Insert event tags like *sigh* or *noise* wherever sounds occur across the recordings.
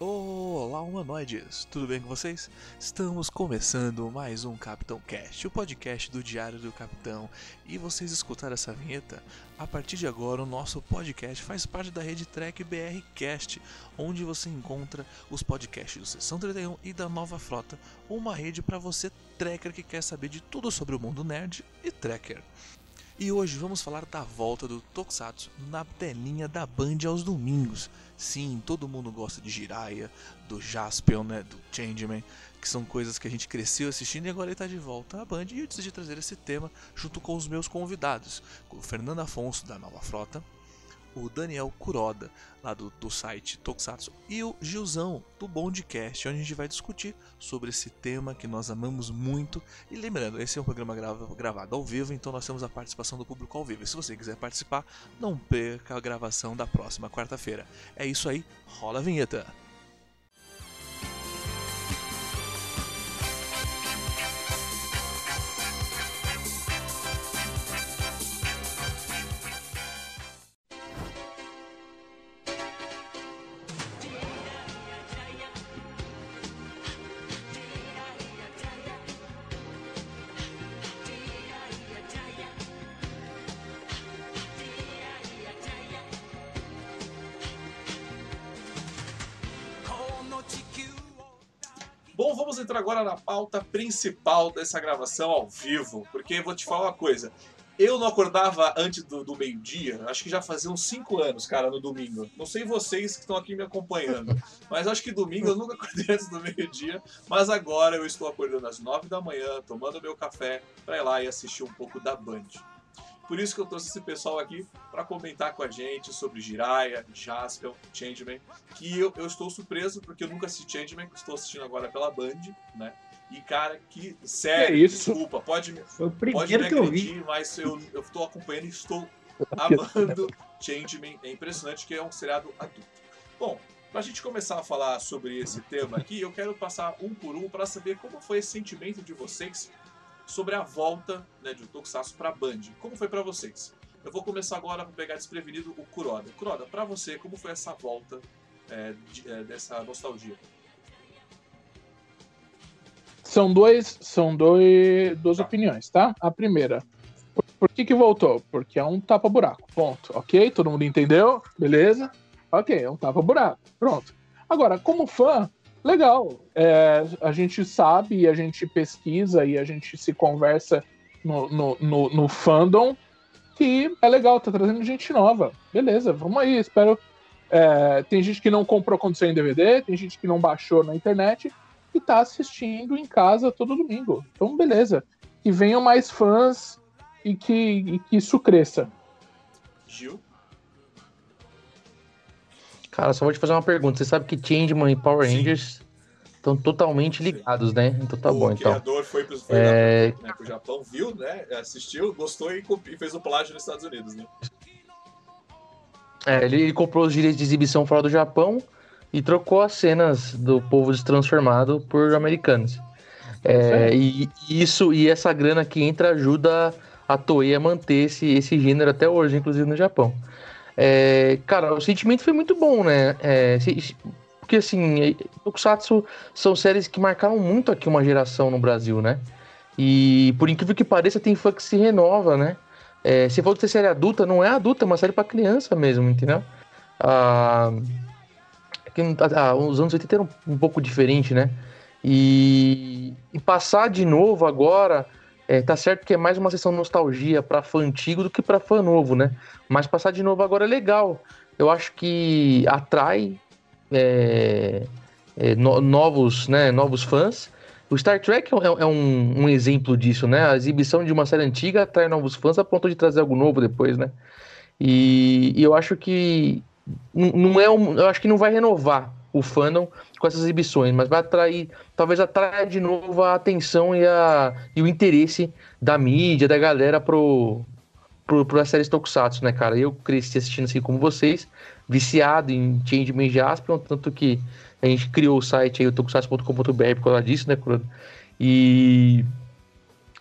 Olá, humanoides! Tudo bem com vocês? Estamos começando mais um Capitão Cast, o podcast do Diário do Capitão. E vocês escutaram essa vinheta? A partir de agora, o nosso podcast faz parte da rede Trek BR Cast, onde você encontra os podcasts do Sessão 31 e da Nova Frota, uma rede para você, trekker que quer saber de tudo sobre o mundo nerd e trekker. E hoje vamos falar da volta do Tokusatsu na telinha da Band aos domingos. Sim, todo mundo gosta de Jiraiya, do Jaspion, né, do Changeman, que são coisas que a gente cresceu assistindo e agora ele está de volta à Band. E eu decidi trazer esse tema junto com os meus convidados, o Fernando Afonso da Nova Frota, o Daniel Kuroda, lá do, do site Tokusatsu, e o Gilzão, do Bondcast, onde a gente vai discutir sobre esse tema que nós amamos muito. E lembrando, esse é um programa grava, gravado ao vivo, então nós temos a participação do público ao vivo. E se você quiser participar, não perca a gravação da próxima quarta-feira. É isso aí, rola a vinheta! Pauta principal dessa gravação ao vivo, porque vou te falar uma coisa. Eu não acordava antes do, do meio-dia, acho que já fazia uns 5 anos, cara, no domingo. Não sei vocês que estão aqui me acompanhando, *laughs* mas acho que domingo eu nunca acordei antes do meio-dia. Mas agora eu estou acordando às 9 da manhã, tomando meu café, para ir lá e assistir um pouco da Band. Por isso que eu trouxe esse pessoal aqui para comentar com a gente sobre Jiraiya, Jaspion, Changeman, que eu, eu estou surpreso porque eu nunca assisti Changeman, estou assistindo agora pela Band, né? E, cara, que sério, Que isso? desculpa, pode, me- Foi o pode me primeiro que eu vi. agredir, mas eu eu estou acompanhando e estou *laughs* amando Changeman. É impressionante que é um seriado adulto. Bom, para a gente começar a falar sobre esse tema aqui, eu quero passar um por um para saber como foi esse sentimento de vocês sobre a volta né, de Tokusatsu para Band. Como foi para vocês? Eu vou começar agora para pegar desprevenido o Kuroda. Kuroda, para você, como foi essa volta é, de- é, dessa nostalgia? São dois, são dois, duas opiniões, tá? A primeira, por, por que que voltou? Porque é um tapa-buraco, ponto. Ok? Todo mundo entendeu? Beleza? Ok, é um tapa-buraco, pronto. Agora, como fã, legal. É, a gente sabe, a gente pesquisa e a gente se conversa no, no, no, no fandom que é legal, tá trazendo gente nova. Beleza, vamos aí, espero. é, tem gente que não comprou quando saiu em DVD, tem gente que não baixou na internet e tá assistindo em casa todo domingo. Então, beleza. Que venham mais fãs e que, e que isso cresça. Gil? Cara, só vou te fazer uma pergunta. Você sabe que Changeman e Power Sim. Rangers estão totalmente ligados, né? Então tá o bom, então. criador foi, pro, foi É, né, pro Japão, viu, né? Assistiu, gostou e, e fez o plágio nos Estados Unidos, né? É, ele, ele comprou os direitos de exibição fora do Japão e trocou as cenas do povo destransformado por americanos. É, e isso e essa grana que entra ajuda a Toei a manter esse, esse gênero até hoje, inclusive no Japão. É, cara, o sentimento foi muito bom, né? É, se- porque assim, Tokusatsu são séries que marcaram muito aqui uma geração no Brasil, né? E por incrível que pareça, tem fã que se renova, né? É, se for ter série adulta, não é adulta, é uma série pra criança mesmo, entendeu? Ah, é que, ah, os anos 80 eram um pouco diferente, né? E, e passar de novo agora, é, tá certo que é mais uma sessão nostalgia pra fã antigo do que pra fã novo, né? Mas passar de novo agora é legal. Eu acho que atrai é, é, no- novos, né, novos fãs. O Star Trek é, é um, um exemplo disso, né? A exibição de uma série antiga atrai novos fãs a ponto de trazer algo novo depois, né? E, e eu acho que não é um, eu acho que não vai renovar o fandom com essas exibições, mas vai atrair, talvez atraia de novo a atenção e, a, e o interesse da mídia, da galera pro, pro, pro séries Tokusatsu, né, cara? Eu cresci assistindo assim como vocês, viciado em Changeman e Jaspion, tanto que A gente criou o site aí, o tokusatsu.com.br por causa disso, né? E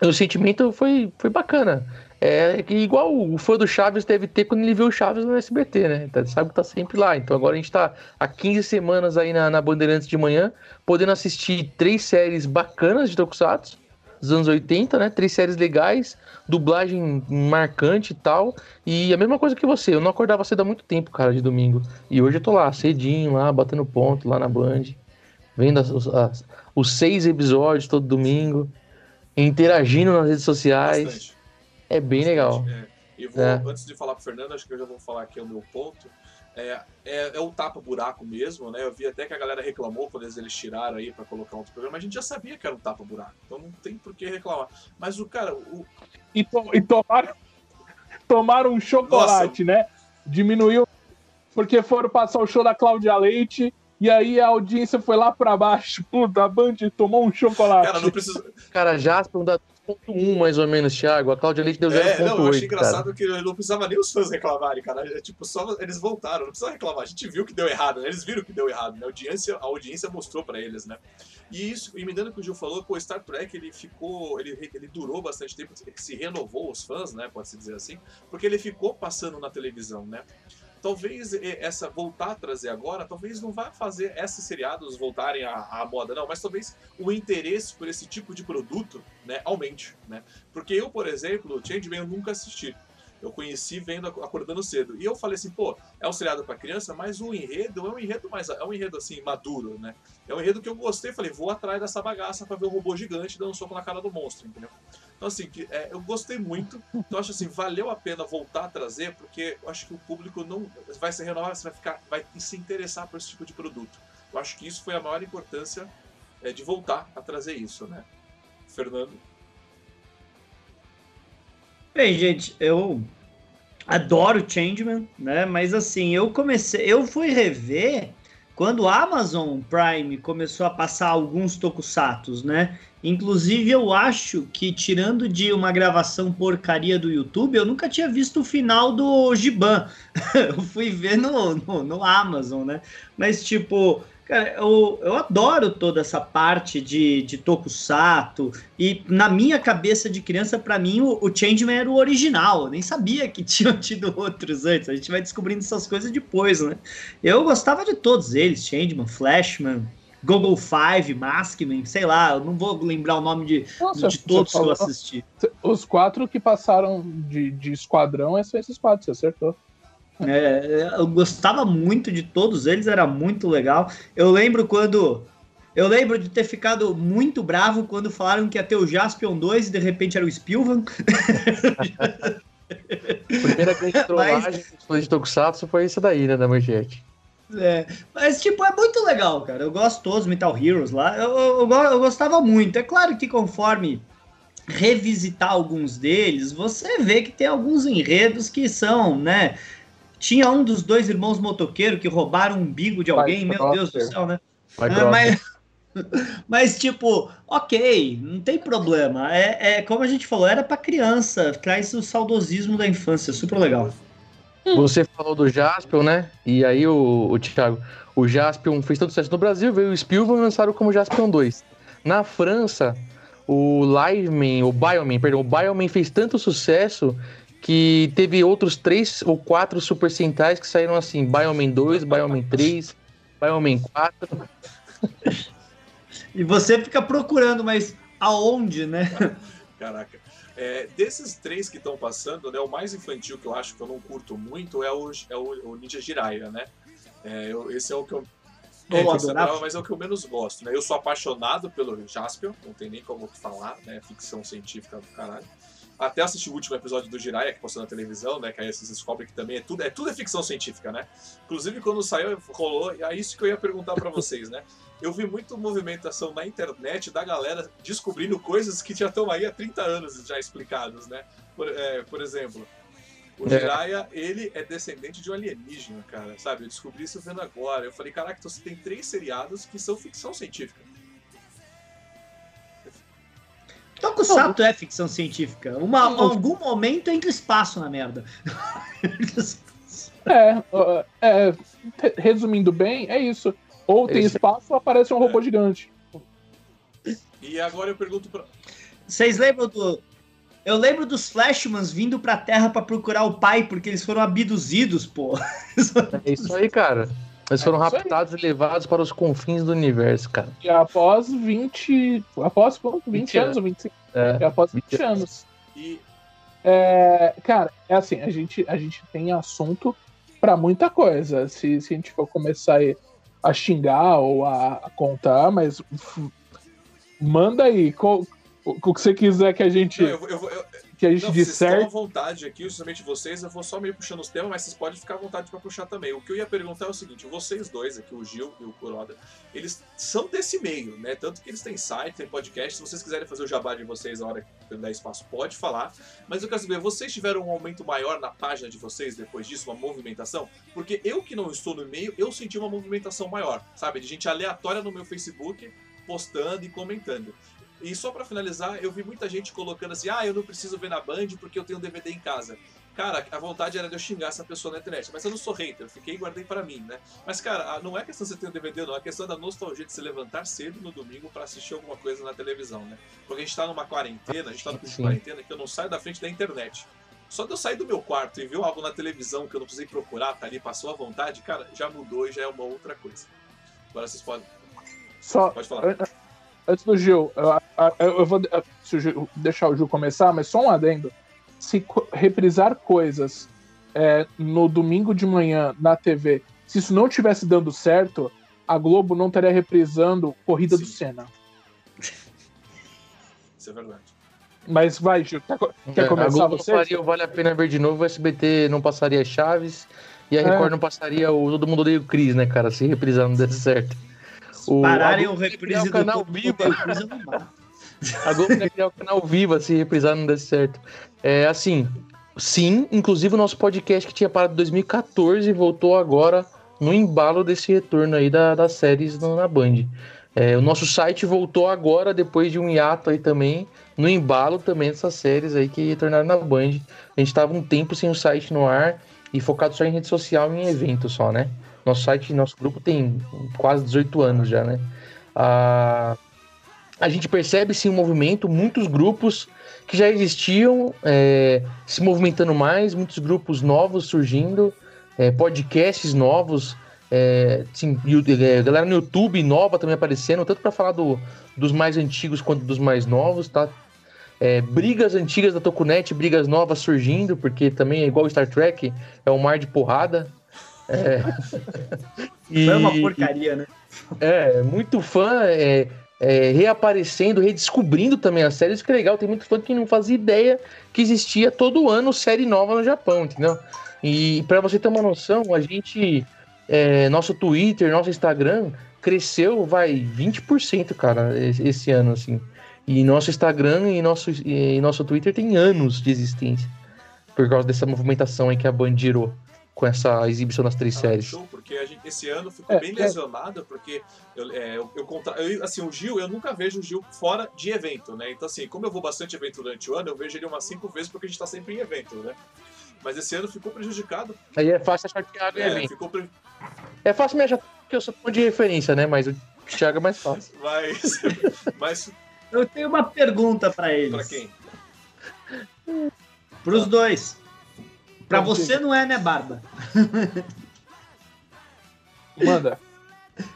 o sentimento foi, foi bacana. É igual o fã do Chaves deve ter quando ele viu o Chaves no SBT, né? Então, sabe que tá sempre lá. Então agora a gente tá há 15 semanas aí na, na Bandeirantes de manhã, podendo assistir três séries bacanas de Tokusatsu dos anos 80, né? Três séries legais, dublagem marcante e tal. E a mesma coisa que você, eu não acordava cedo há muito tempo, cara, de domingo. E hoje eu tô lá, cedinho, lá, batendo ponto, lá na Band, vendo as, as, os seis episódios todo domingo, interagindo nas redes sociais. Bastante. É bem Bastante, legal. É. E vou, é. antes de falar pro Fernando, acho que eu já vou falar aqui o meu ponto. É, é, é o tapa-buraco mesmo, né? Eu vi até que a galera reclamou quando eles, tiraram aí para colocar outro programa, mas a gente já sabia que era um tapa-buraco, então não tem por que reclamar. Mas o cara. O... E, to e tomaram, tomaram um chocolate, Nossa. né? Diminuiu. Porque foram passar o show da Cláudia Leite e aí a audiência foi lá para baixo. *laughs* Puta, a Band tomou um chocolate. Cara, não precisa. Cara, Jasper, um da 0,1 mais ou menos, Thiago. A Cláudia Leite deu 0,8. É, não, eu achei engraçado cara. que não precisava nem os fãs reclamarem, cara. É, tipo, só eles voltaram, não precisa reclamar. A gente viu que deu errado, né? Eles viram que deu errado, né? A audiência, a audiência mostrou pra eles, né? E isso, e me dando o que o Gil falou, o Star Trek ele ficou, ele, ele durou bastante tempo, se renovou os fãs, né? Pode-se dizer assim, porque ele ficou passando na televisão, né? Talvez essa voltar a trazer agora, talvez não vá fazer esses seriados voltarem à, à, moda, não, mas talvez o interesse por esse tipo de produto né, aumente. Né? Porque eu, por exemplo, Changeman eu nunca assisti. Eu conheci vendo Acordando Cedo. E eu falei assim, pô, é um seriado para criança, mas o enredo é um enredo mais. É um enredo assim, maduro, né? É um enredo que eu gostei. Falei, vou atrás dessa bagaça para ver o robô gigante dando um soco na cara do monstro, entendeu? Então, assim, que, é, eu gostei muito. Então, acho assim, valeu a pena voltar a trazer, porque eu acho que o público não vai se renovar, vai ficar, vai se interessar por esse tipo de produto. Eu acho que isso foi a maior importância é, de voltar a trazer isso, né? Fernando. Bem, gente, eu adoro Changeman, né? Mas assim, eu comecei, eu fui rever quando a Amazon Prime começou a passar alguns tokusatos, né? Inclusive, eu acho que, tirando de uma gravação porcaria do YouTube, eu nunca tinha visto o final do Giban. *laughs* eu fui ver no, no, no Amazon, né? Mas, tipo, Cara, eu, eu adoro toda essa parte de, de Tokusatsu. E na minha cabeça de criança, para mim, o, o Changeman era o original. Eu nem sabia que *laughs* tinham tido outros antes. A gente vai descobrindo essas coisas depois, né? Eu gostava de todos eles: Changeman, Flashman, Google Five, Maskman, sei lá, eu não vou lembrar o nome de, Nossa, de todos que eu assisti. Os quatro que passaram de, de esquadrão são esses quatro, você acertou. É, eu gostava muito de todos eles, era muito legal. Eu lembro quando. Eu lembro de ter ficado muito bravo quando falaram que ia ter o Jaspion 2 e de repente era o Spielvan. *laughs* Primeira grande trollagem mas... de Tokusatsu foi isso daí, né, da Manchete. É, mas, tipo, é muito legal, cara. Eu gosto todos Metal Heroes lá. Eu, eu, eu, gostava muito. É claro que conforme revisitar alguns deles, você vê que tem alguns enredos que são, né? Tinha um dos dois irmãos motoqueiros que roubaram um umbigo de alguém, meu Deus do céu, né? É, mas, *laughs* mas, tipo, ok, não tem problema. É, é como a gente falou, era para criança, traz o saudosismo da infância, super legal. Você falou do Jaspion, né? E aí o, o Thiago, o Jaspion fez todo sucesso no Brasil, veio o Spielberg e lançaram como Jaspion 2. Na França, o Liveman, o Bioman, perdão, o Bioman fez tanto sucesso que teve outros três ou quatro Super Sentais que saíram assim, Bioman 2, Bioman 3, Bioman 4. E você fica procurando, mas aonde, né? Caraca. É, desses três que estão passando, né, o mais infantil que eu acho que eu não curto muito é o, é o, o Ninja Jiraiya, né? É, eu, esse é o que eu. É, que mas é o que eu menos gosto, né? Eu sou apaixonado pelo Jaspion, não tem nem como falar, né? Ficção científica do caralho até assisti o último episódio do Jiraiya, que postou na televisão, né? Que aí vocês descobrem que também é tudo, é tudo é ficção científica, né? Inclusive, quando saiu, rolou, e é isso que eu ia perguntar para vocês, né? Eu vi muito movimentação na internet da galera descobrindo coisas que já estão aí há 30 anos já explicados, né? Por, é, por exemplo, o é. Jiraiya, ele é descendente de um alienígena, cara, sabe? Eu descobri isso vendo agora. Eu falei, caraca, então você tem três seriados que são ficção científica. Tokusatsu é ficção científica. Uma, algum momento entra espaço na merda. *laughs* é, é, resumindo bem, é isso. Ou tem Esse- espaço ou aparece um robô gigante. E agora eu pergunto pra. Vocês lembram do. Eu lembro dos Flashmans vindo pra Terra pra procurar o pai, porque eles foram abduzidos, pô. *laughs* É isso aí, cara. Eles foram É raptados e levados para os confins do universo, cara. E após 20. Após quanto? 20, 20 anos ou 25? É. É após 20 20 anos. E É, cara, é assim, a gente, a gente tem assunto pra muita coisa. Se, se a gente for começar a xingar ou a, a contar, mas manda aí qual- o, o que você quiser que a gente, não, eu, vou- eu, eu, que a gente não, vocês estão à vontade aqui, justamente vocês, eu vou só meio puxando os temas, mas vocês podem ficar à vontade pra puxar também. O que eu ia perguntar é o seguinte: vocês dois aqui, o Gil e o Kuroda, eles são desse meio, né? Tanto que eles têm site, têm podcast. Se vocês quiserem fazer o jabá de vocês na hora que eu der espaço, pode falar. Mas eu quero saber, vocês tiveram um aumento maior na página de vocês depois disso, uma movimentação? Porque eu que não estou no meio, eu senti uma movimentação maior, sabe? De gente aleatória no meu Facebook postando e comentando. E só pra finalizar, eu vi muita gente colocando assim: ah, eu não preciso ver na Band porque eu tenho DVD em casa. Cara, a vontade era de eu xingar essa pessoa na internet, mas eu não sou hater, eu fiquei e guardei pra mim, né? Mas, cara, não é questão de você ter um DVD, não, é questão da nostalgia de se levantar cedo no domingo pra assistir alguma coisa na televisão, né? Porque a gente tá numa quarentena, a gente tá no período de Sim. quarentena que eu não saio da frente da internet. Só de eu sair do meu quarto e ver algo na televisão que eu não precisei procurar, tá ali, passou à vontade, cara, já mudou e já é uma outra coisa. Agora vocês podem. Só, Pode falar. Antes do Gil, eu, eu- eu vou de- se o Gil- deixar o Gil começar, mas só um adendo. Se reprisar coisas é, no domingo de manhã na TV, se isso não tivesse dando certo, a Globo não estaria reprisando Corrida do Sim. Senna. *laughs* Isso é verdade. Mas vai, Gil, quer, quer É, a começar Globo você? não faria o Vale a Pena Ver de novo, o SBT não passaria Chaves e a É. Record não passaria o Todo Mundo Odeia o Cris, né, cara? Se reprisar não desse certo. O, Pararem o reprise do canal Viva. A Globo ia criar o canal Viva se reprisar não desse certo. É assim, sim, inclusive o nosso podcast que tinha parado em 2014 voltou agora no embalo desse retorno aí da- das séries na Band. É, o nosso site voltou agora, depois de um hiato aí também, no embalo também dessas séries aí que retornaram na Band. A gente tava um tempo sem o site no ar e focado só em rede social e em evento só, né? Nosso site, nosso grupo tem quase 18 anos já, né? Ah, a gente percebe sim um movimento, muitos grupos que já existiam é, se movimentando mais, muitos grupos novos surgindo, é, podcasts novos, é, sim, é, galera no YouTube nova também aparecendo, tanto para falar do- dos mais antigos quanto dos mais novos, tá? É, brigas antigas da Tokunet, brigas novas surgindo, porque também é igual Star Trek, é um mar de porrada. É. E- Foi uma porcaria, né? é, muito fã é, é, reaparecendo, redescobrindo também as séries, que é legal. Tem muito fã que não fazia ideia que existia todo ano série nova no Japão, entendeu? E pra você ter uma noção, a gente, é, nosso Twitter, nosso Instagram cresceu, vai, 20%, cara, esse, esse ano, assim. E nosso Instagram e nosso, e nosso Twitter tem anos de existência. Por causa dessa movimentação aí que a Band girou com essa exibição das três Ah, séries. show, porque a gente- esse ano ficou É, bem é. lesionado, porque eu, é, eu, eu contra- eu- assim, o Gil, eu nunca vejo o Gil fora de evento, né? Então, assim, como eu vou bastante evento durante o ano, eu vejo ele umas cinco vezes porque a gente tá sempre em evento, né? Mas esse ano ficou prejudicado. Aí é fácil achar que é, É, ficou pre... É fácil me achar que eu sou ponto de referência, né? Mas o Thiago é mais fácil. *laughs* Mas, mas Eu tenho uma pergunta pra eles. pra quem? Pros dois. Pra Pode você não é, né, Barba? *laughs* Manda.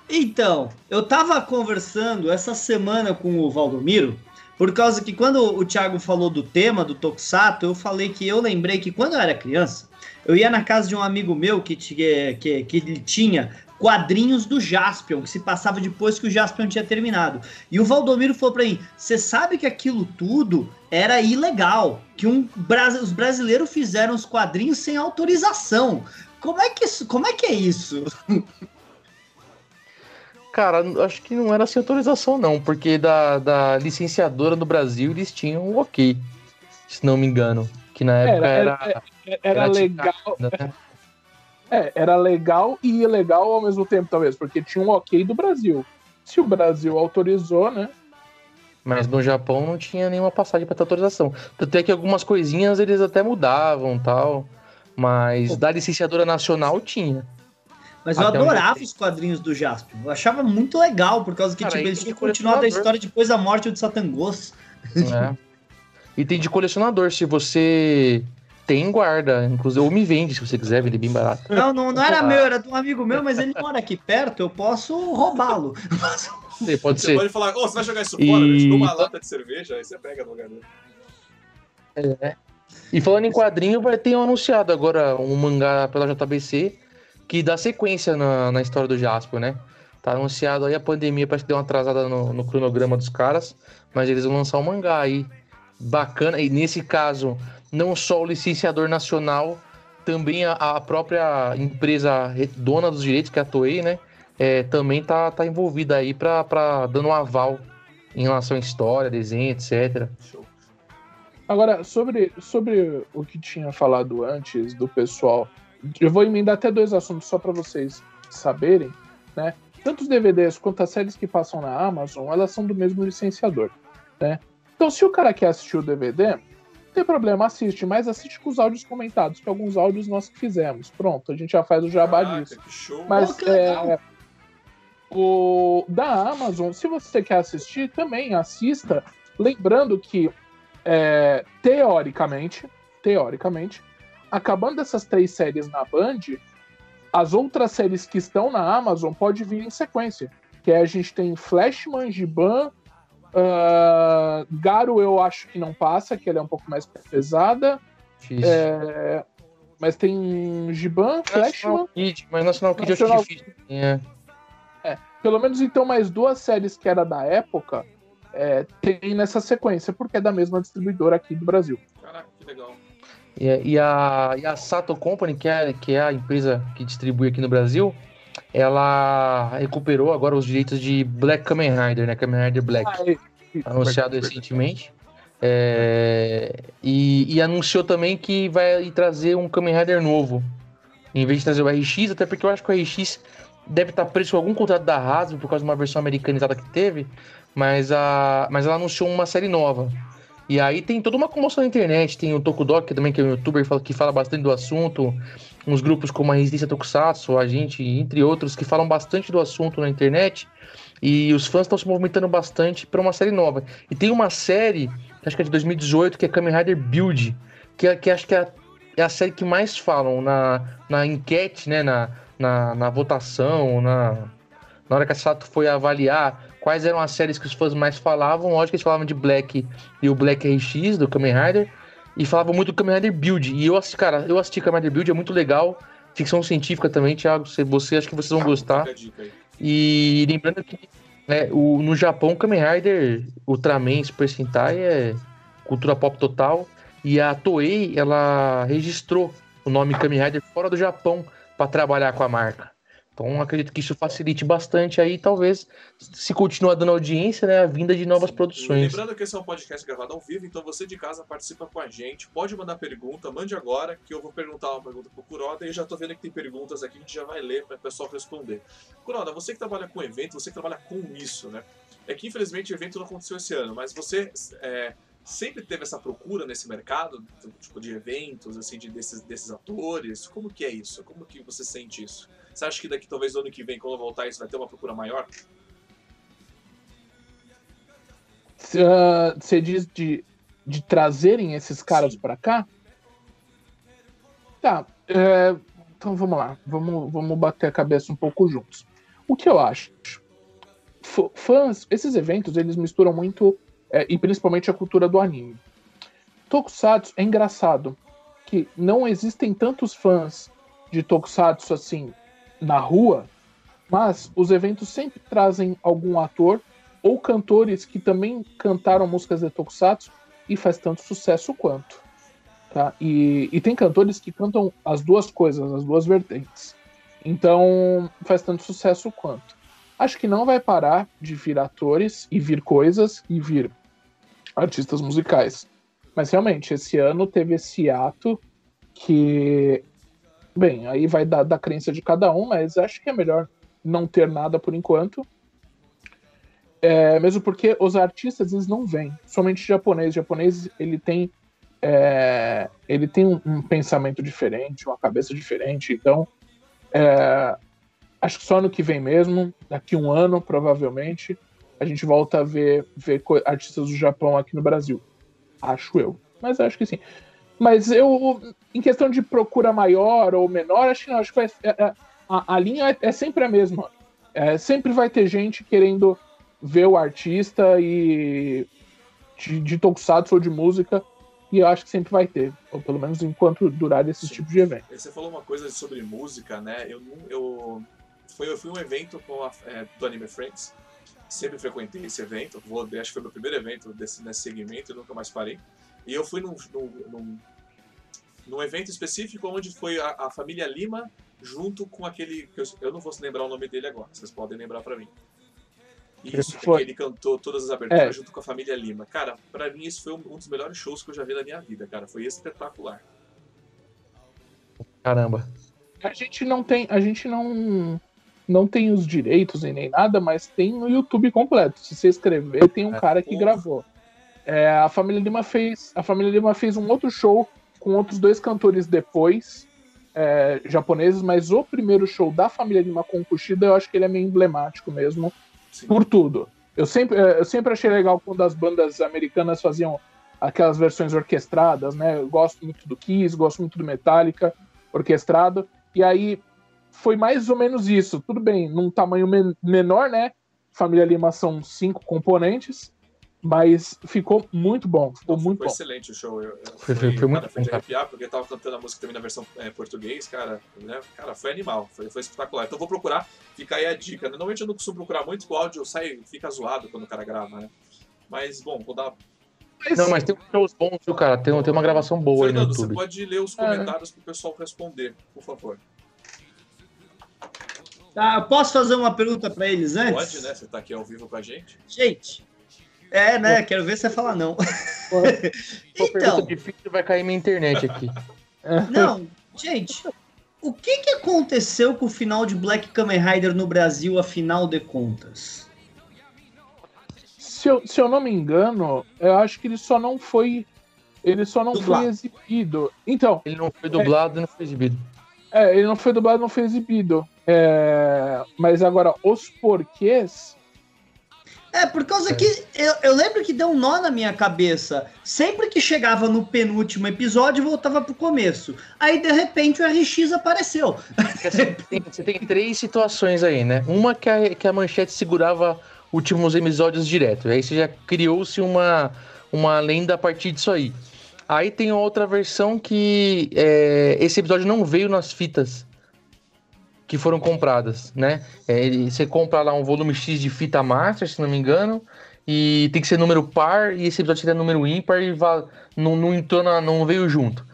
Então, eu tava conversando essa semana com o Valdomiro, por causa que quando o Thiago falou do tema do Tokusatsu, eu falei que eu lembrei que quando eu era criança, eu ia na casa de um amigo meu que, tinha- que, que ele tinha quadrinhos do Jaspion, que se passava depois que o Jaspion tinha terminado. E o Valdomiro falou pra mim: você sabe que aquilo tudo era ilegal, que um, os brasileiros fizeram os quadrinhos sem autorização. Como é que isso, como é que é isso? *laughs* Cara, acho que não era sem autorização, não, porque da, da licenciadora do Brasil eles tinham um ok, se não me engano. Que na época Era, era. era, era era legal. ticada, né? É, era legal e ilegal ao mesmo tempo, talvez, porque tinha um ok do Brasil. Se o Brasil autorizou, né? Mas no Japão não tinha nenhuma passagem para ter autorização. Tanto é que algumas coisinhas eles até mudavam tal. Mas da licenciadora nacional tinha. Mas eu Até adorava os quadrinhos do Jasper. Eu achava muito legal, por causa que Cara, tipo, eles tinham continuado a história depois da morte do Satangos. É. E tem de colecionador, se você tem, guarda. Inclusive, ou me vende, se você quiser, vender bem barato. Não, não, não era Ah. meu, era de um amigo meu, mas ele mora aqui perto, eu posso roubá-lo. *laughs* Sei, Pode Você ser. pode falar, ô, você vai jogar isso E- fora? Dou uma lata de cerveja, aí você pega no lugar dele. E falando em quadrinho, vai ter um anunciado agora um mangá pela JBC que dá sequência na, na história do Jasper, né? Tá anunciado aí a pandemia, parece que deu uma atrasada no, no cronograma dos caras, mas eles vão lançar um mangá aí bacana. E nesse caso, não só o licenciador nacional, também a, a própria empresa re- dona dos direitos, que é a Toei, né? É, também tá, tá envolvida aí pra dando um aval em relação à história, desenho, etc. Agora, sobre, sobre o que tinha falado antes do pessoal, eu vou emendar até dois assuntos só para vocês saberem, né? Tanto os DVDs quanto as séries que passam na Amazon, elas são do mesmo licenciador, né? Então, se o cara quer assistir o DVD, não tem problema, assiste, mas assiste com os áudios comentados, que alguns áudios nós que fizemos. Pronto, a gente já faz o jabá Caraca, disso. que show. Mas legal. é, o da Amazon, se você quer assistir, também assista. Lembrando que, é, teoricamente, teoricamente, acabando essas três séries na Band, as outras séries que estão na Amazon pode vir em sequência. Que é, a gente tem Flashman, Giban, ah, Garo eu acho que não passa, que ele é um pouco mais pesada. Difícil. É, mas tem Giban, Flashman. National Kid, mas National Kid eu National acho difícil. É. Pelo menos então mais duas séries que era da época é, tem nessa sequência, porque é da mesma distribuidora aqui do Brasil. Caraca, que legal. E, e a, e a Sato Company, que é, que é a empresa que distribui aqui no Brasil, ela recuperou agora os direitos de Black Kamen Rider, né? Kamen Rider Black. Ah, é- anunciado recentemente. É, e, e anunciou também que vai trazer um Kamen Rider novo. Em vez de trazer o RX, até porque eu acho que o RX deve estar preso com algum contrato da Hasbro por causa de uma versão americanizada que teve, mas, a, mas ela anunciou uma série nova. E aí tem toda uma comoção na internet, tem o Tokudok também, que é um youtuber que fala bastante do assunto, uns grupos como a Resistência Tokusatsu, a gente, entre outros, que falam bastante do assunto na internet. E os fãs estão se movimentando bastante para uma série nova. E tem uma série, acho que é de 2018, que é Kamen Rider Build, que, é- que acho que é a, é a série que mais falam na, na enquete, né, na, na, na votação, na, na hora que a Sato foi avaliar quais eram as séries que os fãs mais falavam. Lógico que eles falavam de Black e o Black RX, do Kamen Rider, e falavam muito do Kamen Rider Build. E eu assisti, cara, eu assisti Kamen Rider Build, é muito legal. Ficção científica também, Thiago, você, você acho que vocês vão gostar. E lembrando que né, o, no Japão, Kamen Rider, Ultraman, Super Sentai é cultura pop total. E a Toei, ela registrou o nome Kamen Rider fora do Japão para trabalhar com a marca. Então acredito que isso facilite bastante aí, talvez, se continuar dando audiência, né, a vinda de novas Sim. produções. Lembrando que esse é um podcast gravado ao vivo, então você de casa participa com a gente. Pode mandar pergunta, mande agora, que eu vou perguntar uma pergunta pro Kuroda e eu já tô vendo que tem perguntas aqui a gente já vai ler para o pessoal responder. Kuroda, você que trabalha com evento, você que trabalha com isso, né? É que infelizmente o evento não aconteceu esse ano, mas você é, sempre teve essa procura nesse mercado, tipo de eventos, assim, de, desses, desses atores. Como que é isso? Como que você sente isso? Você acha que daqui talvez no ano que vem, quando voltar isso, vai ter uma procura maior? Ah, Você diz de, de trazerem esses caras pra cá? Tá. é, então vamos lá. Vamos, vamos bater a cabeça um pouco juntos. O que eu acho? Fãs, esses eventos, eles misturam muito, é, e principalmente a cultura do anime. Tokusatsu é engraçado que não existem tantos fãs de Tokusatsu assim na rua, mas os eventos sempre trazem algum ator ou cantores que também cantaram músicas de Tokusatsu e faz tanto sucesso quanto. Tá? E, e tem cantores que cantam as duas coisas, as duas vertentes. Então faz tanto sucesso quanto. Acho que não vai parar de vir atores e vir coisas e vir artistas musicais. Mas realmente, esse ano teve esse ato que. Bem, aí vai dar da crença de cada um, mas acho que é melhor não ter nada por enquanto. É, mesmo porque os artistas eles não vêm, somente japonês. O japonês ele tem é, ele tem um, um pensamento diferente, uma cabeça diferente. Então, é, acho que só ano que vem mesmo, daqui um ano, provavelmente, a gente volta a ver, ver artistas do Japão aqui no Brasil. Acho eu. Mas acho que sim. Mas eu, em questão de procura maior ou menor, acho que não. Acho que vai, é, é, a, a, linha é, é, sempre a mesma. É, sempre vai ter gente querendo ver o artista e de, de tokusatsu ou de música e eu acho que sempre vai ter, ou pelo menos enquanto durar esses Sim. tipos de eventos. Você falou uma coisa sobre música, né? Eu, eu, foi, eu fui um evento a, é, do Anime Friends, sempre frequentei esse evento, vou, acho que foi meu primeiro evento desse, nesse segmento e nunca mais parei. E eu fui num, num, num, num evento específico onde foi a, a, família Lima junto com aquele. Eu, eu não vou lembrar o nome dele agora, vocês podem lembrar para mim. Isso, foi. ele cantou todas as aberturas é. junto com a família Lima. Cara, para mim isso foi um, dos melhores shows que eu já vi na minha vida, cara. Foi espetacular. Caramba. A gente não tem, a gente não não tem os direitos e nem nada, mas tem no YouTube completo. Se você escrever, tem um é, cara que gravou. É, a família Lima fez, a família Lima fez um outro show com outros dois cantores depois, é, japoneses, mas o primeiro show da família Lima com o Kushida, eu acho que ele é meio emblemático mesmo. Sim. por tudo. Eu sempre, eh, eu sempre achei legal quando as bandas americanas faziam aquelas versões orquestradas, né? Eu gosto muito do Kiss, gosto muito do Metallica orquestrado. E aí foi mais ou menos isso. Tudo bem, num tamanho men menor, né? Família Lima são cinco componentes, mas ficou muito bom. Ficou muito foi bom. excelente o show. Eu, foi, foi, foi muito bom. arrepiar, porque eu tava cantando a música também na versão é, português, cara. Né? Cara, foi animal. Foi, foi espetacular. Então vou procurar. Fica aí a dica. Normalmente eu não costumo procurar muito, porque o áudio sai, fica zoado quando o cara grava, né? Mas, bom, vou dar. Não, mas tem shows bons, viu, cara? Tem, tem uma gravação boa Fernando, aí no YouTube. você pode ler os comentários é. pro pessoal responder, por favor. Tá, posso fazer uma pergunta para eles antes? Pode, né? Você tá aqui ao vivo com a gente. Gente, é, né? Quero ver você falar não. *laughs* então, difícil vai cair minha internet aqui. Não, gente, o que, que aconteceu com o final de Black Kamen Rider no Brasil, afinal de contas? Se eu, se eu não me engano, eu acho que ele só não foi. Ele só não dublado. foi exibido. Então. Ele não foi dublado e é, não foi exibido. É, ele não foi dublado e não foi exibido. É, mas agora, os porquês é, por causa é. que eu, eu, lembro que deu um nó na minha cabeça. Sempre que chegava no penúltimo episódio, voltava pro começo. Aí, de repente, o RX apareceu. Você tem, você tem três situações aí, né? Uma que a, que a manchete segurava últimos episódios direto. Aí você já criou-se uma, uma lenda a partir disso aí. Aí tem outra versão que é, esse episódio não veio nas fitas que foram compradas, né? É, você compra lá um volume X de fita master, se não me engano, e tem que ser número par, e esse episódio seria número ímpar e não, não, entrou na, não veio junto.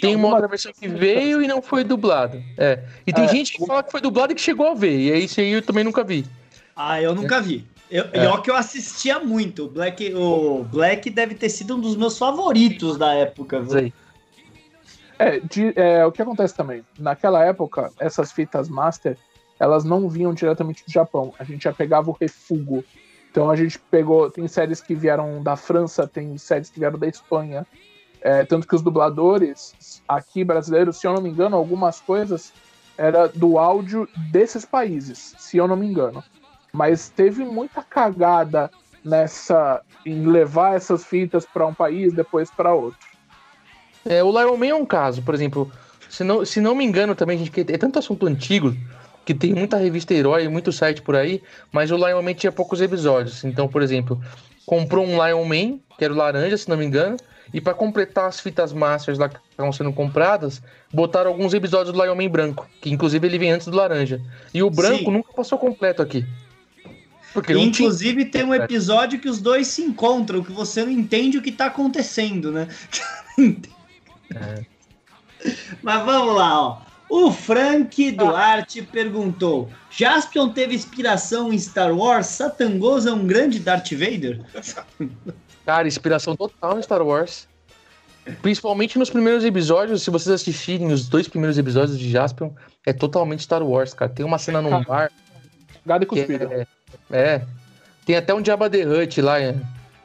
Tem uma outra versão que veio e não foi dublada. É. E tem é, gente que fala que foi dublada e que chegou a ver. E é isso aí eu também nunca vi. Ah, eu nunca vi. Eu, é. ó que eu assistia muito. Black, o Black deve ter sido um dos meus favoritos da época. Viu? É, de, é, o que acontece também, naquela época, essas fitas master, elas não vinham diretamente do Japão. A gente já pegava o refugo. Então a gente pegou, tem séries que vieram da França, tem séries que vieram da Espanha. É, tanto que os dubladores aqui brasileiros, se eu não me engano, algumas coisas era do áudio desses países, se eu não me engano. Mas teve muita cagada nessa em levar essas fitas para um país, depois para outro. É, o Lion Man é um caso, por exemplo. Se não, se não me engano também, gente, é tanto assunto antigo que tem muita revista herói, muito site por aí, mas o Lion Man tinha poucos episódios. Então, por exemplo, comprou um Lion Man, que era o laranja, se não me engano, e para completar as fitas masters lá que estavam sendo compradas, botaram alguns episódios do Lion Man branco, que inclusive ele vem antes do laranja. E o branco Sim. nunca passou completo aqui. Porque Inclusive tinha... tem um episódio que os dois se encontram, que você não entende o que tá acontecendo, né? *laughs* É. Mas vamos lá, ó. O Frank Duarte perguntou: Jaspion teve inspiração em Star Wars? Satangoso é um grande Darth Vader? Cara, inspiração total em Star Wars. Principalmente nos primeiros episódios, se vocês assistirem os dois primeiros episódios de Jaspion, é totalmente Star Wars, cara. Tem uma cena num bar. Gado e cuspido. É, é, Tem até um Jabba the Hutt lá, é,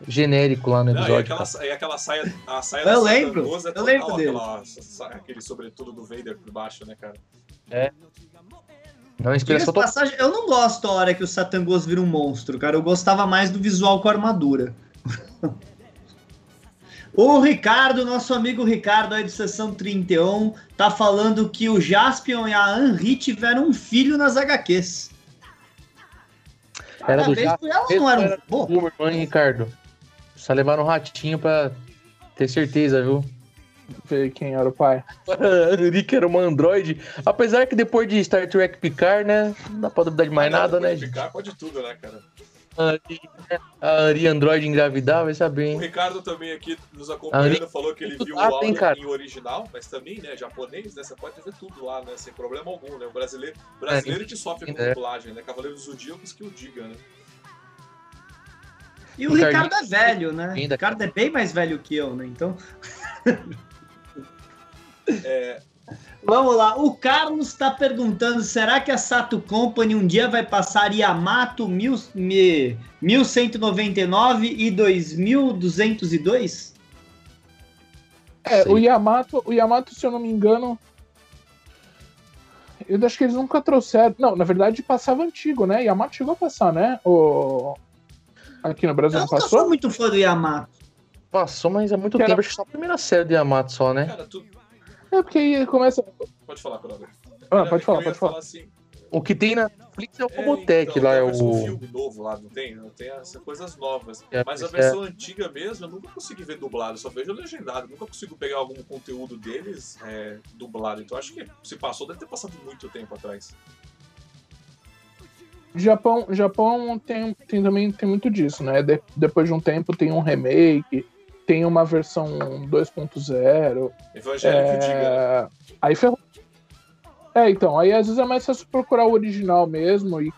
genérico lá no episódio. Não, e, aquela, e aquela saia, a saia eu lembro, é total, eu lembro dele. Aquela, aquele sobretudo do Vader por baixo, né, cara? É. Não, inspiração passagem, eu não gosto a hora que o Satangos vira um monstro, cara. Eu gostava mais do visual com armadura. *laughs* o Ricardo, nosso amigo Ricardo aí de sessão 31, tá falando que o Jaspion e a Henri tiveram um filho nas HQs. Era do Jaspion, não era um... era Pô, Boomer, mãe, Ricardo. Só levaram um ratinho pra ter certeza, viu? Ver quem era o pai. *laughs* Rick era uma androide. Apesar que depois de Star Trek Picard, né? Não dá pra duvidar de mais nada, né? Ficar, pode tudo, né, cara? A Ari- A Ari androide engravidar, vai saber, O hein? Ricardo também aqui nos acompanhando falou que ele viu o Ah, tem, áudio em original, mas também, né, japonês, né, você pode ver tudo lá, né, sem problema algum, né, o brasileiro, brasileiro que sofre com É. dublagem, né, Cavaleiro dos Zodíacos que o diga, né. E o Ricardinho- Ricardo é velho, né? O Ainda- Ricardo é bem mais velho que eu, né? Então. É, Vamos lá, o Carlos está perguntando: será que a Sato Company um dia vai passar Yamato mil, me- 1199 e 2202? É, Sei. o Yamato, o Yamato, se eu não me engano. Eu acho que eles nunca trouxeram. Não, na verdade passava antigo, né? Yamato chegou a passar, né? O... Aqui no Brasil Eu não passou? sou muito fã do Yamato. Passou, mas é muito Que era- tempo. Acho que só a primeira série de Yamato só, né? cara, tu É porque aí começa. pode falar, Coronel. Ah, pode falar, Eu pode falar. assim, O que tem na Netflix é o é, Robotech então, lá, tem é do o. filme novo lá, não tem? Tem essas coisas novas. É, Mas a é. versão antiga mesmo, eu nunca consegui ver dublado, eu só vejo legendado. Nunca consigo pegar algum conteúdo deles é, dublado. Então acho que se passou, deve ter passado muito tempo atrás. Japão, Japão tem, tem também tem muito disso, né? De- depois de um tempo tem um remake, tem uma versão 2.0. Evangélico diga, né? É... Aí ferrou. É, então, aí às vezes é mais fácil procurar o original mesmo e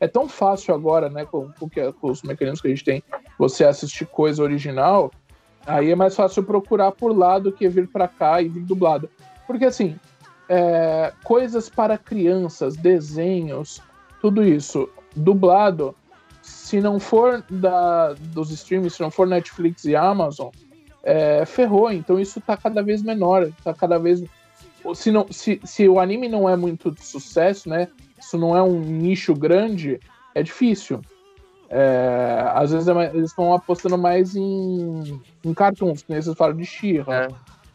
é tão fácil agora, né, com, com, que- com os mecanismos que a gente tem, você assistir coisa original, aí é mais fácil procurar por lá do que vir pra cá e vir dublado. Porque assim, é, coisas para crianças, desenhos, tudo isso, dublado, se não for da, dos streams, se não for Netflix e Amazon, é, ferrou. Então isso tá cada vez menor, tá cada vez. Se, não, se, se o anime não é muito de sucesso, né? Isso não é um nicho grande, é difícil. É, às vezes é eles estão apostando mais em, em cartoons, que nem vocês falam de She-Ra.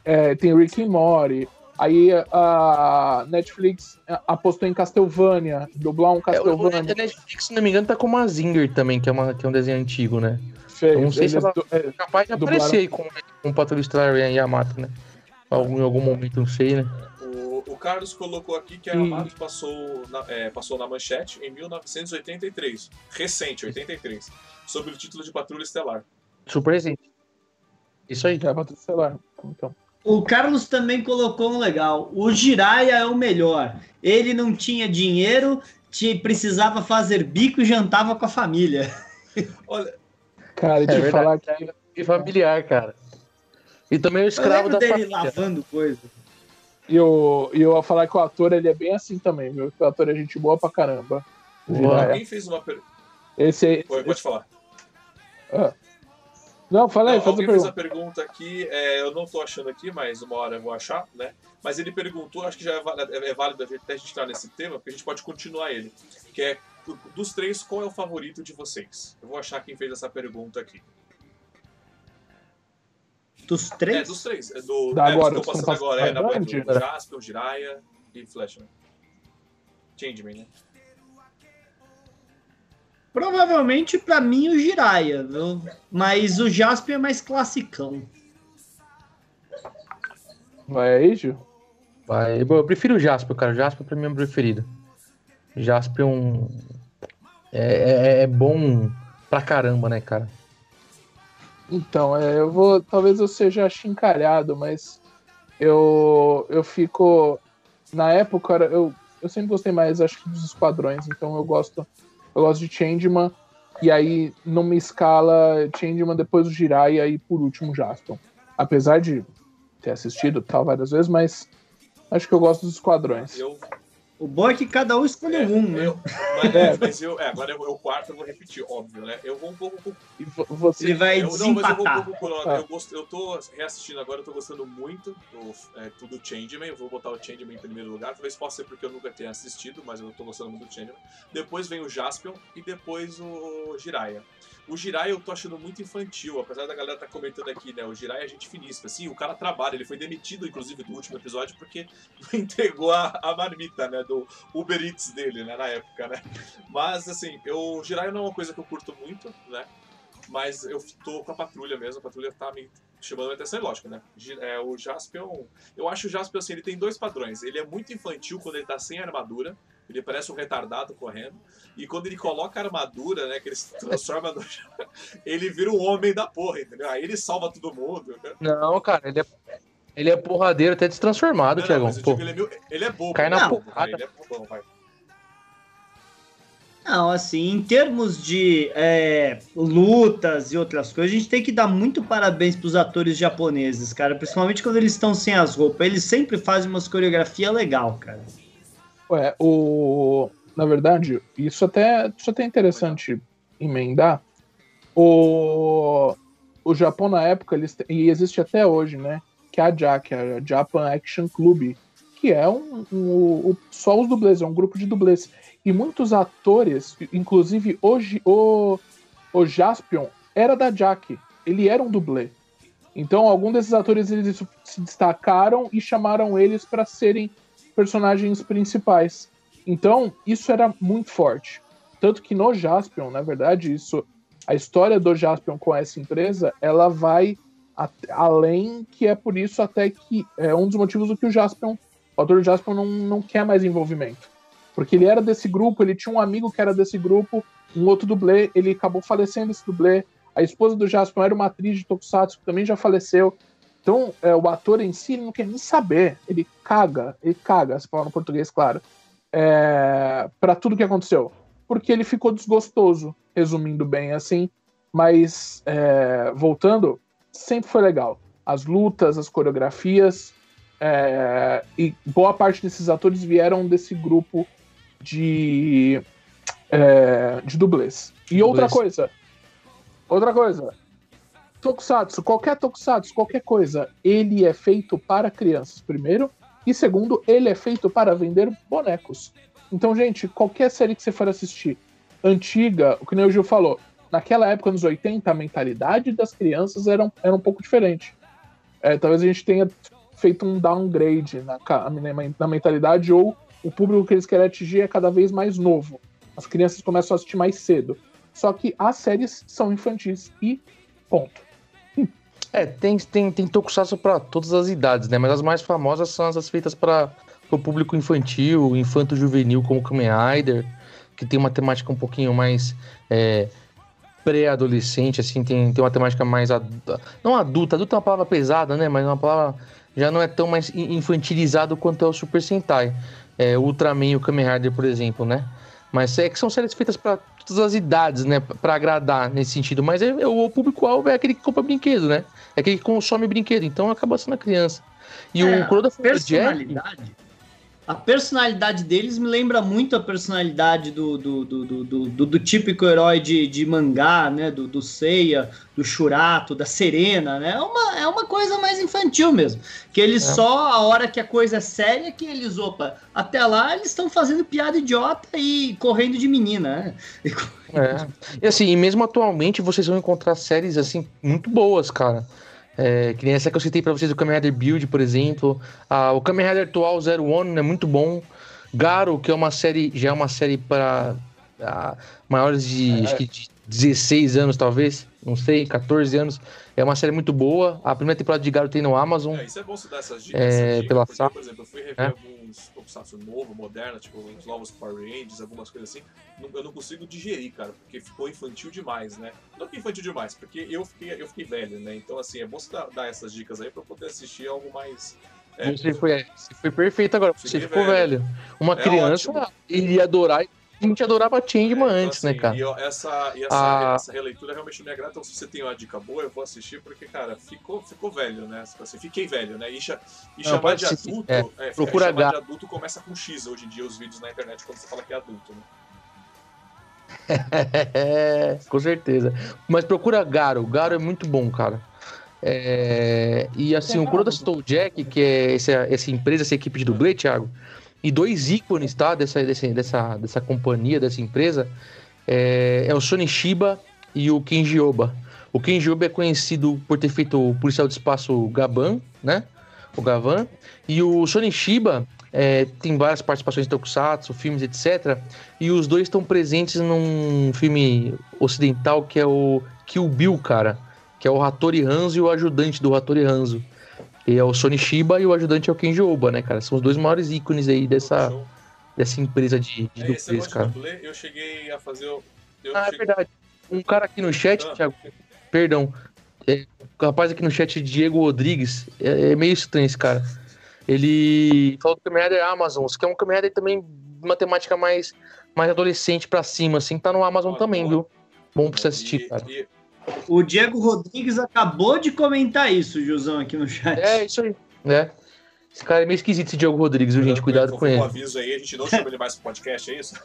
É. É, tem Rick and Morty. Aí a Netflix apostou em Castlevania, dublar um É, o- o Castlevania. Netflix, se não me engano, tá com uma Zinger também, que é, uma, que é um desenho antigo, né? Fez. eu não sei se ela- du- é, Capaz de Dublaram. aparecer aí com, com o Patrulha Estelar e Yamato, né? Algum, em algum momento, não sei, né? O, o Carlos colocou aqui que a Yamato passou na, é, passou na manchete em 1983, recente, 83, sob o título de Patrulha Estelar. Super recente. Isso aí. é pra celular. Então. O Carlos também colocou um legal. O Jiraiya é o melhor. Ele não tinha dinheiro, te, precisava fazer bico e jantava com a família. *laughs* Olha, Cara, É eu verdade. falar que E familiar, cara. E também o escravo da dele família. lavando coisa. E eu, e eu ia falar que o ator ele é bem assim também, viu? Que o ator é gente boa pra caramba. Alguém fez uma pergunta. Esse aí. Pode falar. Não, fala aí, Não, faz a alguém fez a pergunta. pergunta aqui, é, eu não tô achando aqui, mas uma hora eu vou achar, né? Mas ele perguntou, acho que já é válido, é válido a gente- até a gente entrar nesse tema, porque a gente pode continuar ele. Que é, do- dos três, qual é o favorito de vocês? Eu vou achar quem fez essa pergunta aqui. Dos É, três? dos três. É do, Da é, agora, que passando agora, é, na passando, Band, né? o Jasper, o Jiraiya e Flashman. Changeman, né? Provavelmente pra mim o Jiraiya, viu? Mas o Jasper é mais classicão. Vai aí, Gil? Vai. Eu eu prefiro o Jasper, cara. O Jasper pra mim é o meu preferido. O Jasper é um. É, é- é bom pra caramba, né, cara? Então, é, eu vou. Talvez eu seja chincalhado, mas eu, eu fico. Na época, eu, eu sempre gostei mais, acho que, dos esquadrões, então eu gosto. Eu gosto de Changeman, e aí numa escala Changeman, depois o Jiraiya e por último Jaston. Apesar de ter assistido tal várias vezes, mas acho que eu gosto dos esquadrões. Eu, O bom é que cada um escolheu É, um, né? eu- mas, é, mas eu, é, agora eu, eu quarto, eu vou repetir, óbvio, né? Eu vou um pouco com vo- você. Ele vai eu, não, mas eu vou um desempatar. pouco com o Ah. eu, eu tô reassistindo agora, eu tô gostando muito do, é, do Changeman. Eu vou botar o Changeman em primeiro lugar. Talvez possa ser porque eu nunca tenha assistido, mas eu tô gostando muito do Changeman. Depois vem o Jaspion e depois o Jiraiya. O Jiraiya eu tô achando muito infantil, apesar da galera tá comentando aqui, né? O Jiraiya é gente finíssima. Sim, o cara trabalha, ele foi demitido, inclusive, do último episódio porque *laughs* entregou a, a marmita, né? Do Uber Eats dele, né? Na época, né? Mas, assim, eu, o Jiraiya não é uma coisa que eu curto muito, né? Mas eu tô com a patrulha mesmo, a patrulha tá me chamando a atenção, e lógico, né? É, o Jaspion. Eu acho o Jaspion assim, ele tem dois padrões. Ele é muito infantil quando ele tá sem armadura. Ele parece um retardado correndo. E quando ele coloca a armadura, né? Que ele se transforma no. ele vira um homem da porra, entendeu? Aí ele salva todo mundo. né? Não, cara, ele é, ele é porradeiro até destransformado, Não, não, Thiagão. mas eu Pô, digo, ele, é meio- ele é bobo. Cai ele na é bobo, porrada. Ele é bobão, vai. Não, assim, em termos de é, lutas e outras coisas, a gente tem que dar muito parabéns pros atores japoneses, cara. Principalmente quando eles estão sem as roupas. Eles sempre fazem umas coreografias legal, cara. Ué, o. Na verdade, isso até, isso até é interessante emendar. O, o Japão, na época, eles, e existe até hoje, né? Que é a JAC, a Japan Action Club, que é um, um- o- só os dublês, é um grupo de dublês. E muitos atores, inclusive hoje o, o Jaspion era da JAC, ele era um dublê. Então, algum desses atores eles se destacaram e chamaram eles para serem personagens principais. Então, isso era muito forte. Tanto que no Jaspion, na verdade, isso a história do Jaspion com essa empresa, ela vai além, que é por isso até que é um dos motivos do que o Jaspion, o autor Jaspion não, não quer mais envolvimento. Porque ele era desse grupo, ele tinha um amigo que era desse grupo, um outro dublê, ele acabou falecendo esse dublê. A esposa do Jaspion era uma atriz de Tokusatsu que também já faleceu. Então, é, o ator em si ele não quer nem saber. Ele caga, ele caga, se falar no português, claro, é, para tudo que aconteceu. Porque ele ficou desgostoso, resumindo bem assim. Mas, é, voltando, sempre foi legal. As lutas, as coreografias. é, e boa parte desses atores vieram desse grupo de, é, de dublês. E outra Dublês. coisa. Outra coisa. Tokusatsu, qualquer Tokusatsu, qualquer coisa, ele é feito para crianças, primeiro. E segundo, ele é feito para vender bonecos. Então, gente, qualquer série que você for assistir, antiga, o que o Gil falou, naquela época, nos 80, a mentalidade das crianças era um, era um pouco diferente. É, talvez a gente tenha feito um downgrade na, na, na mentalidade, ou o público que eles querem atingir é cada vez mais novo. As crianças começam a assistir mais cedo. Só que as séries são infantis e ponto. É, tem, tem, tem tokusatsu pra todas as idades, né? Mas as mais famosas são as feitas para o público infantil, infanto-juvenil, como Kamen Rider, que tem uma temática um pouquinho mais é, pré-adolescente, assim, tem, tem uma temática mais adulta. Não adulta, adulta é uma palavra pesada, né? Mas é uma palavra já não é tão mais in- infantilizado quanto é o Super Sentai. É, Ultraman e o Kamen Rider, por exemplo, né? Mas é que são séries feitas para todas as idades, né? Pra agradar nesse sentido. Mas é, é o público-alvo é aquele que compra brinquedo, né? É aquele que consome brinquedo. Então acaba sendo a criança. E É, o Jack. A personalidade deles me lembra muito a personalidade do, do, do, do, do- típico herói de, de mangá, né? Do, do Seiya, do Shurato, da Serena, né? É uma, é uma coisa mais infantil mesmo. Que eles É. só, a hora que a coisa é séria, que eles, opa, até lá eles estão fazendo piada idiota e correndo de menina, né? *laughs* É. E assim, e mesmo atualmente vocês vão encontrar séries assim muito boas, cara. É, que nem essa que eu citei pra vocês, o Kamen Rider Build, por exemplo. Ah, o Kamen Rider atual Zero One é muito bom. Garo, que é uma série, já é uma série para ah, maiores de, acho que de 16 anos, talvez. Não sei, 14 anos. É uma série muito boa. A primeira temporada de Garo tem no Amazon. É, isso é bom você dar essas dicas. É, dicas, pela porque, por exemplo, eu fui rever É. alguns tokusatsu novo, moderno, tipo os novos Power Rangers, algumas coisas assim. Eu não consigo digerir, cara, porque ficou infantil demais, né? Não que infantil demais, porque eu fiquei, eu fiquei velho, né? Então, assim, é bom você dar, dar essas dicas aí pra eu poder assistir algo mais. é, Você, foi, você foi perfeito agora. Você ficou velho. velho. Uma É criança ótimo. iria adorar a gente adorava Changeman Então, antes, né, assim, cara? E eu- essa, e essa, Ah. essa releitura realmente me agrada. Então, se você tem uma dica boa, eu vou assistir, porque, cara, ficou, ficou velho, né? Assim, fiquei velho, né? E, cha- e Não, chamar de assistir, adulto. é. É, Procura chamar H. de adulto começa com X hoje em dia, os vídeos na internet, quando você fala que é adulto, né? É, *laughs* com certeza. Mas procura Garo. Garo é muito bom, cara. É, e assim, o Kuroda citou o Jack, que é essa, essa empresa, essa equipe de dublê, Thiago. E dois ícones, tá? Dessa, dessa, dessa, dessa companhia, dessa empresa. É, é o Sony Shiba e o Kenji Oba. O Kenji Oba é conhecido por ter feito o policial do espaço Gaban, né? O Gavan. E o Sony Shiba é, tem várias participações em Tokusatsu, filmes, etc. E os dois estão presentes num filme ocidental que é o Kill Bill, cara. Que é o Hattori Hanzo e o ajudante do Hattori Hanzo. E é o Sony Shiba e o ajudante é o Kenji Oba, né, cara? São os dois maiores ícones aí dessa, Show. dessa emprisa de, de É, dublês, cara. dublê, eu cheguei a fazer. o- Ah, é cheguei- verdade. Um cara aqui no chat, Ah. Thiago, perdão. É, o rapaz aqui no chat, Diego Rodrigues, é, é meio estranho esse cara. Ele falou que o Kamen Rider Amazon, que é um Kamen Rider também uma temática mais, mais adolescente pra cima, assim, tá no Amazon também, viu? Bom pra você assistir, e- cara. e- O Diego Rodrigues acabou de comentar isso, Gilzão, aqui no chat. É, isso aí, né? Esse cara é meio esquisito, esse Diego Rodrigues, viu, gente? Cuidado com Um ele. aviso aí, a gente não chama ele mais pro podcast, é isso?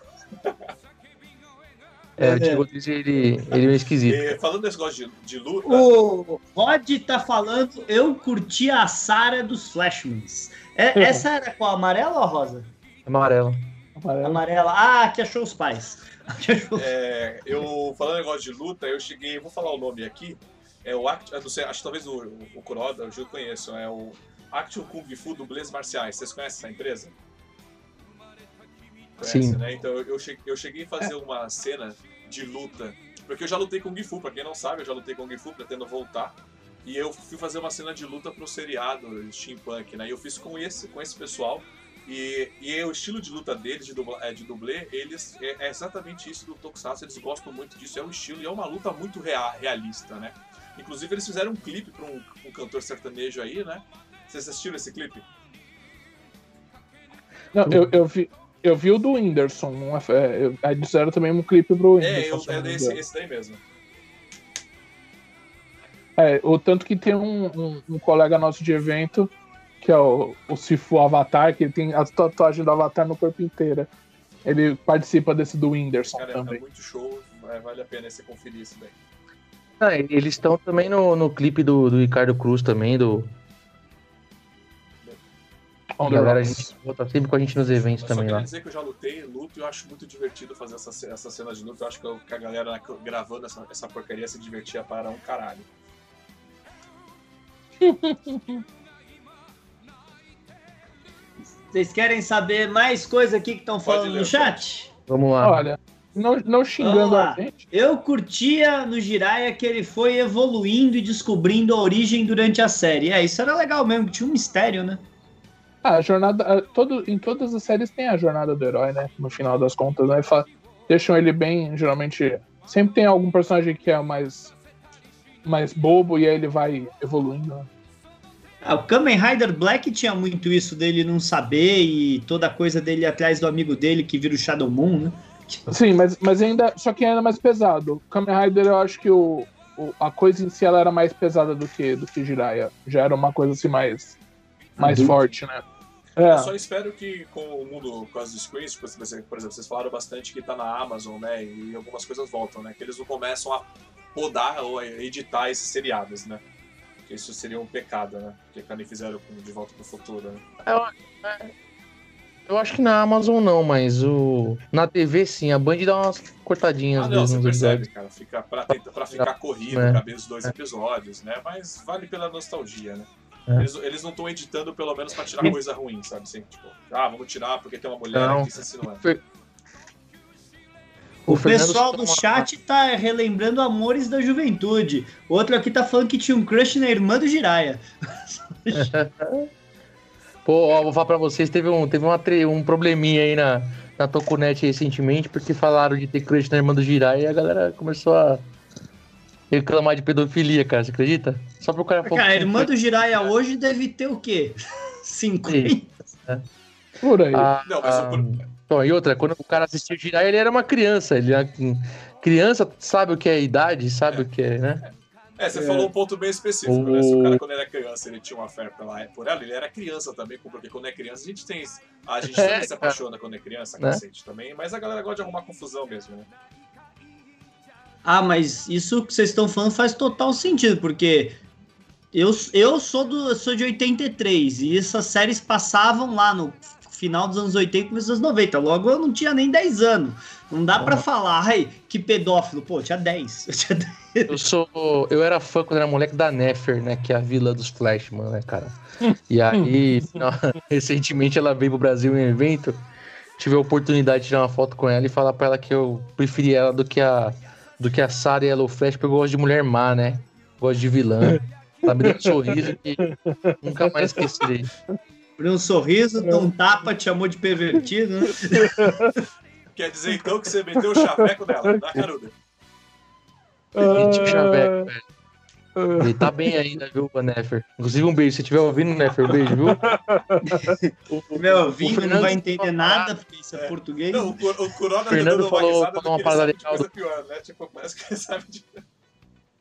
É, o Diego Rodrigues, ele, ele é meio esquisito. E, falando desse negócio de, de luta. O Rod tá falando, eu curti a Sara dos Flashmans. É- *laughs* essa era qual? Amarela ou rosa? Amarelo. Amarelo. Amarela. Ah, que achou os pais. *laughs* É, eu falando negócio de luta, eu cheguei, vou falar o nome aqui. É o Act, não sei, acho que talvez o, o Kuroda, já conheço, é o Action Kung Fu Dublês Marciais. Vocês conhecem essa empresa? Conhece, Sim. né? Então eu cheguei, eu cheguei a fazer uma cena de luta, porque eu já lutei Kung Fu, pra quem não sabe, eu já lutei Kung Fu, pretendo voltar. E eu fui fazer uma cena de luta pro seriado Steampunk, né? E eu fiz com esse, com esse pessoal. E, e o estilo de luta deles, de, dubla, é, de dublê, eles é, é exatamente isso do Tokusatsu, eles gostam muito disso, é um estilo e é uma luta muito rea- realista, né? Inclusive eles fizeram um clipe para um, um cantor sertanejo aí, né? Vocês assistiram esse clipe? Não, eu, eu, vi, eu vi o do Whindersson. não é- Aí fizeram também um clipe pro Whindersson. É, eu, é engano. esse daí mesmo. É, o tanto que tem um, um, um colega nosso de evento, que é o, o Sifu Avatar, que ele tem as tatuagens do Avatar no corpo inteiro. Ele participa desse do Whindersson Cara, é também. muito show, é, vale a pena você conferir isso daí. Ah, eles estão também no, no clipe do, do Ricardo Cruz também, do. The galera, a gente volta sempre com a gente nos eventos Eu só também queria lá. dizer que eu já lutei, luto e eu acho muito divertido fazer essa, ce- essa cena de luta. Eu acho que, eu- que a galera gravando essa, essa porcaria se divertia para um caralho. *laughs* Vocês querem saber mais coisa aqui que estão falando ler, no chat? Vamos lá. Olha, não, não xingando a gente. Eu curtia no Jiraiya que ele foi evoluindo e descobrindo a origem durante a série. É, isso era legal mesmo, tinha um mistério, né? Ah, a jornada. a- Todo, em todas as séries tem a jornada do herói, né? No final das contas, né? Fa- Deixam ele bem, geralmente. Sempre tem algum personagem que é mais. mais bobo e aí ele vai evoluindo. né? Ah, o Kamen Rider Black tinha muito isso dele não saber e toda a coisa dele atrás do amigo dele que vira o Shadow Moon, né? Sim, mas, mas ainda. Só que ainda mais pesado. O Kamen Rider, eu acho que o, o- a coisa em si ela era mais pesada do que, do que Jiraiya. Já era uma coisa assim mais. mais Adulto. forte, né? É. Eu só espero que com o mundo, com as screens, tipo, por exemplo, por exemplo, vocês falaram bastante que tá na Amazon, né? E algumas coisas voltam, né? Que eles não começam a podar ou a editar esses seriados, né? Que isso seria um pecado, né? Que nem fizeram com De Volta pro Futuro, né? Eu acho que na Amazon não, mas o. Na TV sim, a Band dá umas cortadinhas Ah, não, você percebe, episódios. cara. Fica pra, pra ficar corrido, É. caber os dois episódios, né? Mas vale pela nostalgia, né? É. Eles, eles não estão editando pelo menos pra tirar coisa ruim, sabe? Assim, tipo, ah, vamos tirar porque tem uma mulher Não. aqui, isso assim é. O, Fernando pessoal do chat tá relembrando amores da juventude. Outro aqui tá falando que tinha um crush na irmã do Jiraiya. *laughs* Pô, ó, vou falar pra vocês, teve um, teve uma, um probleminha aí na, na Tokunet recentemente, porque falaram de ter crush na irmã do Jirai e a galera começou a reclamar de pedofilia, cara, você acredita? Só pro cara Cara, a irmã do Jiraiya hoje deve ter o quê? *laughs* 50? Por aí. Ah, Não, mas o ah, pro- Bom, e outra, quando o cara assistiu Jirai, ele era uma criança. Ele era... Criança sabe o que é idade, sabe o que é, né? É, você é. falou um ponto bem específico, o... né? Se o cara, quando era criança, ele tinha uma fé pela, por ela, ele era criança também, porque quando é criança, a gente tem. A gente também é, se apaixona quando é criança, né? cacete também, mas a galera gosta de arrumar confusão mesmo, né? Ah, mas isso que vocês estão falando faz total sentido, porque eu, eu sou, do, sou de 83 e essas séries passavam lá no final dos anos 80 começo dos anos 90. Logo eu não tinha nem 10 anos. Não dá para falar, ai, que pedófilo. Pô, eu tinha 10. *laughs* Eu tinha 10. Eu sou. Eu era fã quando era moleque da Nefer, né? Que é a vila dos Flashman, né, cara? E aí, *laughs* *laughs* recentemente ela veio pro Brasil em um evento. Tive a oportunidade de tirar uma foto com ela e falar pra ela que eu preferi ela do que a do que a Sarah Yellow Flash, porque eu gosto de mulher má, né? Gosto de vilã. Ela me deu um sorriso que nunca mais esquecerei. Por um sorriso, dá um tapa, te chamou de pervertido, né? *laughs* Quer dizer então que você meteu o chaveco dela, na caruda. Meti o chaveco, velho. Ele tá bem ainda, viu, Nefer? Inclusive, um beijo. Se estiver ouvindo, Nefer, um beijo, viu? *laughs* Meu ouvindo não vai entender nada, porque isso é, é. português. Não, o, o Corona tá Fernando falou, uma falou uma parada legal. Coisa pior, né? Tipo, parece que ele sabe de.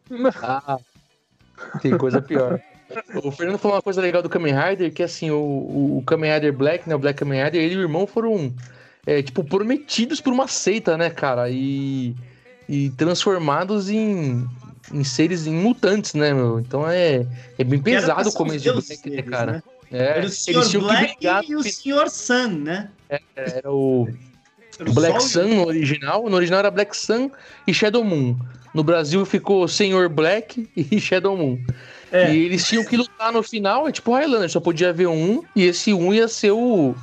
*laughs* Ah, tem coisa pior. O Fernando falou uma coisa legal do Kamen Rider, que assim, o, o Kamen Rider Black, né, o Black Kamen Rider, ele e o irmão foram, é, tipo, prometidos por uma seita, né, cara, e, e transformados em, em seres, em mutantes, né, meu? Então é, é bem pesado o começo de Black, né, cara? Né? É, era o Sr. Black e o Sr. Sun, né? É, era o Black Sun no original. No original era Black Sun e Shadow Moon. No Brasil ficou Senhor Black e *laughs* Shadow Moon. É. E eles tinham que lutar no final, é tipo Highlander, só podia haver um, e esse um ia ser o,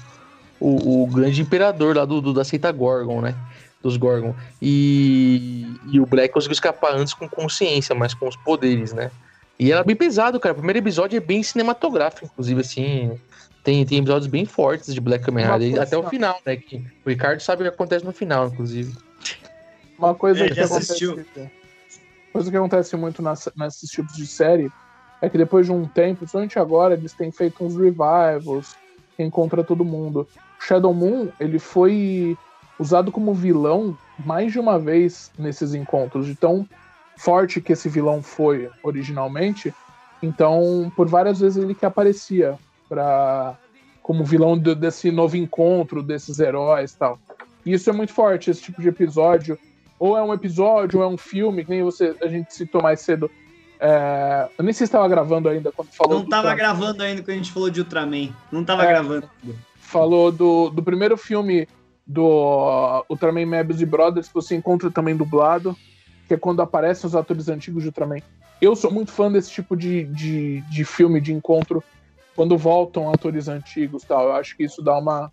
o, o grande imperador lá do, do, da seita Gorgon, né? Dos Gorgon. E, e o Black conseguiu escapar antes com consciência, mas com os poderes, né? E era bem pesado, cara. O primeiro episódio é bem cinematográfico, inclusive, assim. Tem, tem episódios bem fortes de Black Kamen Rider, até o final, né? Que o Ricardo sabe o que acontece no final, inclusive. Uma coisa é, que acontece. Coisa que acontece muito nas, nesses tipos de série é que depois de um tempo, principalmente agora, eles têm feito uns revivals encontra todo mundo. Shadow Moon, ele foi usado como vilão mais de uma vez nesses encontros, de tão forte que esse vilão foi originalmente. Então, por várias vezes ele que aparecia para como vilão de, desse novo encontro desses heróis e tal. E isso é muito forte, esse tipo de episódio. Ou é um episódio, ou é um filme, que nem você, a gente citou mais cedo, é, eu nem sei se estava gravando ainda quando falou. Não estava gravando ainda quando a gente falou de Ultraman. Não estava é, gravando. Falou do, do primeiro filme do Ultraman Mebius e Brothers, que você encontra também dublado, que é quando aparecem os atores antigos de Ultraman. Eu sou muito fã desse tipo de, de, de filme, de encontro, quando voltam atores antigos tal. Eu acho que isso dá uma.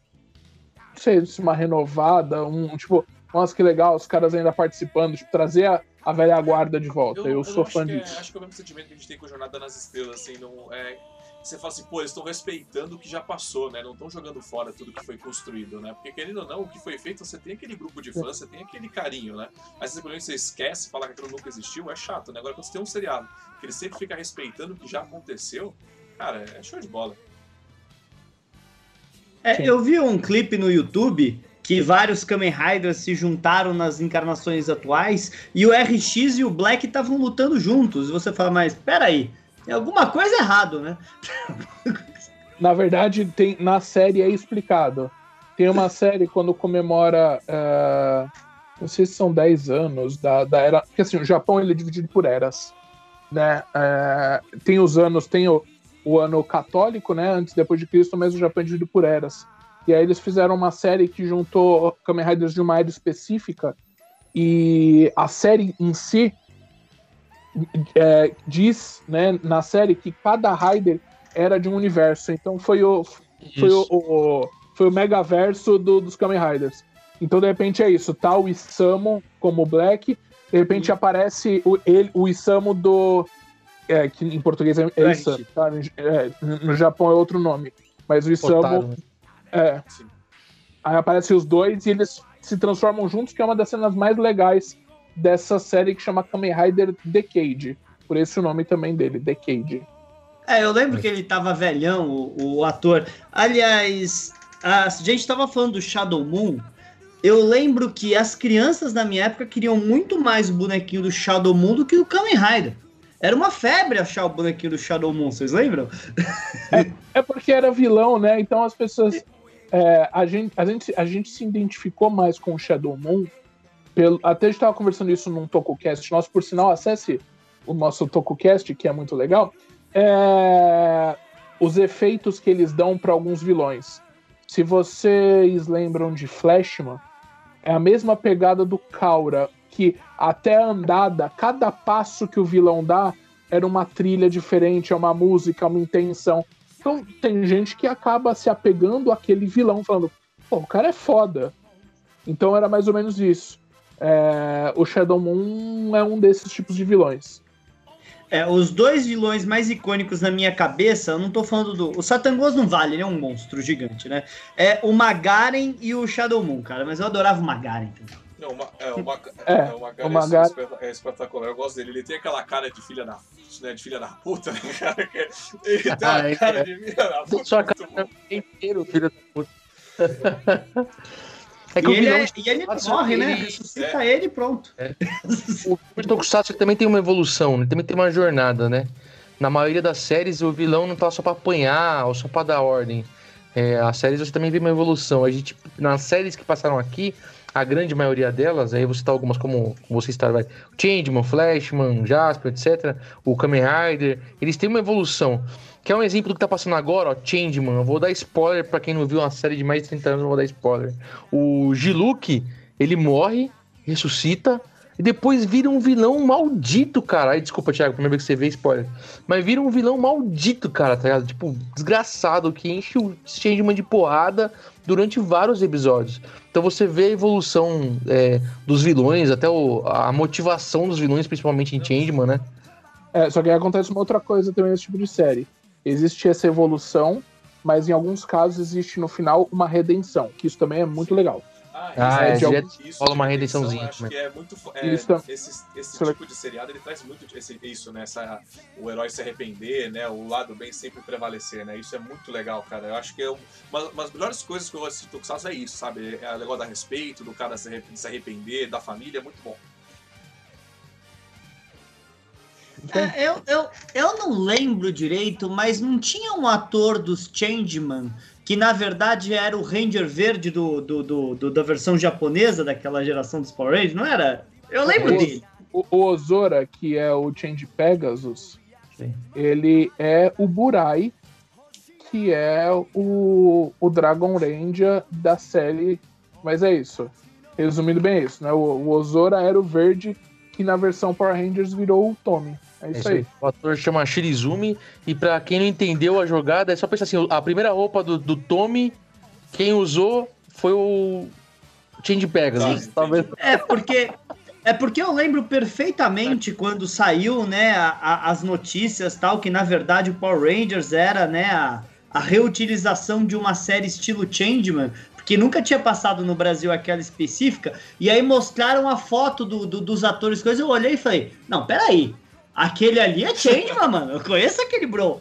Não sei, uma renovada, um tipo, nossa, que legal, os caras ainda participando, tipo, trazer a, a velha guarda de volta. Eu, eu, eu sou fã é, disso. acho que é o mesmo sentimento que a gente tem com Jornada nas Estrelas, assim, não é. Você fala assim, pô, eles estão respeitando o que já passou, né? Não estão jogando fora tudo que foi construído, né? Porque querendo ou não, o que foi feito, você tem aquele grupo de fãs, você tem aquele carinho, né? Aí simplesmente você esquece, falar que aquilo nunca existiu, é chato, né? Agora quando você tem um seriado que ele sempre fica respeitando o que já aconteceu, cara, é show de bola. É, eu vi um clipe no YouTube que vários Kamen Riders se juntaram nas encarnações atuais e o RX e o Black estavam lutando juntos. E você fala, mas peraí, tem alguma coisa errado, né? Na verdade, tem, na série é explicado. Tem uma *laughs* série quando comemora. Uh, não sei se são 10 anos da, da era. Porque assim, o Japão ele é dividido por eras. Né? Uh, tem os anos, tem o, o ano católico, né? Antes depois de Cristo, mas o Japão é dividido por eras. E aí eles fizeram uma série que juntou Kamen Riders de uma era específica. E a série em si é, diz, né, na série, que cada Rider era de um universo. Então foi o, foi o, o, foi o megaverso do, dos Kamen Riders. Então, de repente, é isso. Tá o Isamu como Black. De repente aparece o, ele, o Isamu do. É, que em português é, é Isamu. Tá? É, no Japão é outro nome. Mas o Isamu. Otário, né? É. Sim. Aí aparecem os dois e eles se transformam juntos, que é uma das cenas mais legais dessa série que chama Kamen Rider Decade. Por esse o nome também dele, Decade. É, eu lembro que ele tava velhão, o, o ator. Aliás, a gente estava falando do Shadow Moon. Eu lembro que as crianças da minha época queriam muito mais o bonequinho do Shadow Moon do que o Kamen Rider. Era uma febre achar o bonequinho do Shadow Moon, vocês lembram? É, é porque era vilão, né? Então as pessoas. É, a, gente, a, gente, a gente se identificou mais com o Shadow Moon. Pelo, até a gente estava conversando isso num TokuCast nosso, por sinal, acesse o nosso TokuCast, que é muito legal. É, os efeitos que eles dão para alguns vilões. Se vocês lembram de Flashman, é a mesma pegada do Kaura, que até a andada, cada passo que o vilão dá era uma trilha diferente, é uma música, uma intenção. Então tem gente que acaba se apegando àquele vilão, falando, pô, o cara é foda. Então era mais ou menos isso. É, o Shadow Moon é um desses tipos de vilões. É, os dois vilões mais icônicos na minha cabeça, eu não tô falando do. O Satangos não vale, ele é um monstro gigante, né? É o Magaren e o Shadow Moon, cara. Mas eu adorava o Magaren. Não, uma, é, uma, é, é, uma o Magaren é, espetacular. Eu gosto dele. Ele tem aquela cara de filha da, né, de filha da puta, né, *laughs* cara? Ele tem uma Ah, cara é. de filha da puta. Sua cara bom. inteiro, filho da puta. *laughs* É E o ele, vilão é- e ele morre, né? ele- Ressuscita ele e pronto. O filme de Tokusatsu também tem uma evolução, ele também tem uma jornada, né? Na maioria das séries, o vilão não tá só pra apanhar ou só pra dar ordem. É, as séries você também vê uma evolução. A gente, nas séries que passaram aqui, a grande maioria delas, aí eu vou citar algumas como, você está, vai. Changeman, Flashman, Jasper, etc. O Kamen Rider, eles têm uma evolução. Que é um exemplo do que tá passando agora, ó, Changeman. Eu vou dar spoiler pra quem não viu uma série de mais de 30 anos, eu vou dar spoiler. O Giluk, ele morre, ressuscita, e depois vira um vilão maldito, cara. Aí, desculpa, Thiago, primeira vez que você vê spoiler. Mas vira um vilão maldito, cara, tá ligado? Tipo, desgraçado, que enche o Changeman de porrada durante vários episódios. Então você vê a evolução é, dos vilões, até o- a motivação dos vilões, principalmente em Changeman, né? É, só que aí acontece uma outra coisa também nesse tipo de série. Existe essa evolução, mas em alguns casos existe no final uma redenção, que isso também é muito legal. Ah, Ah, é, direto isso rola uma redenção, redençãozinha Acho também. que é muito. É, esse esse isso é tipo de seriado ele traz muito esse, isso, né? Essa, o herói se arrepender, né? O lado bem sempre prevalecer, né? Isso é muito legal, cara. Eu acho que é um- uma, uma das melhores coisas que eu assisto Tokusatsu é isso, sabe? É o negócio da respeito, do cara se arre- se arrepender, da família, é muito bom. É, eu, eu, eu não lembro direito, mas não tinha um ator dos Changeman que na verdade era o Ranger Verde do, do, do- do- da versão japonesa daquela geração dos Power Rangers, não era? Eu lembro O- dele. O, o Ozora, que é o Change Pegasus, Sim. ele é o Burai, que é o, o Dragon Ranger da série. Mas é isso. Resumindo bem é isso, né? O, o Ozora era o verde que na versão Power Rangers virou o Tommy. É É isso aí. O ator chama Shirizumi. E pra quem não entendeu a jogada, é só pensar assim: a primeira roupa do, do Tommy, quem usou foi o Change Pegasus. Tá, Talvez. É porque é porque eu lembro perfeitamente quando saiu, né, a- a- as notícias tal que na verdade o Power Rangers era, né, a, a reutilização de uma série estilo Changeman, porque nunca tinha passado no Brasil aquela específica. E aí mostraram a foto do, do- dos atores, coisa. Eu olhei e falei, não, peraí, aquele ali é Changeman, mano. Eu conheço aquele bro.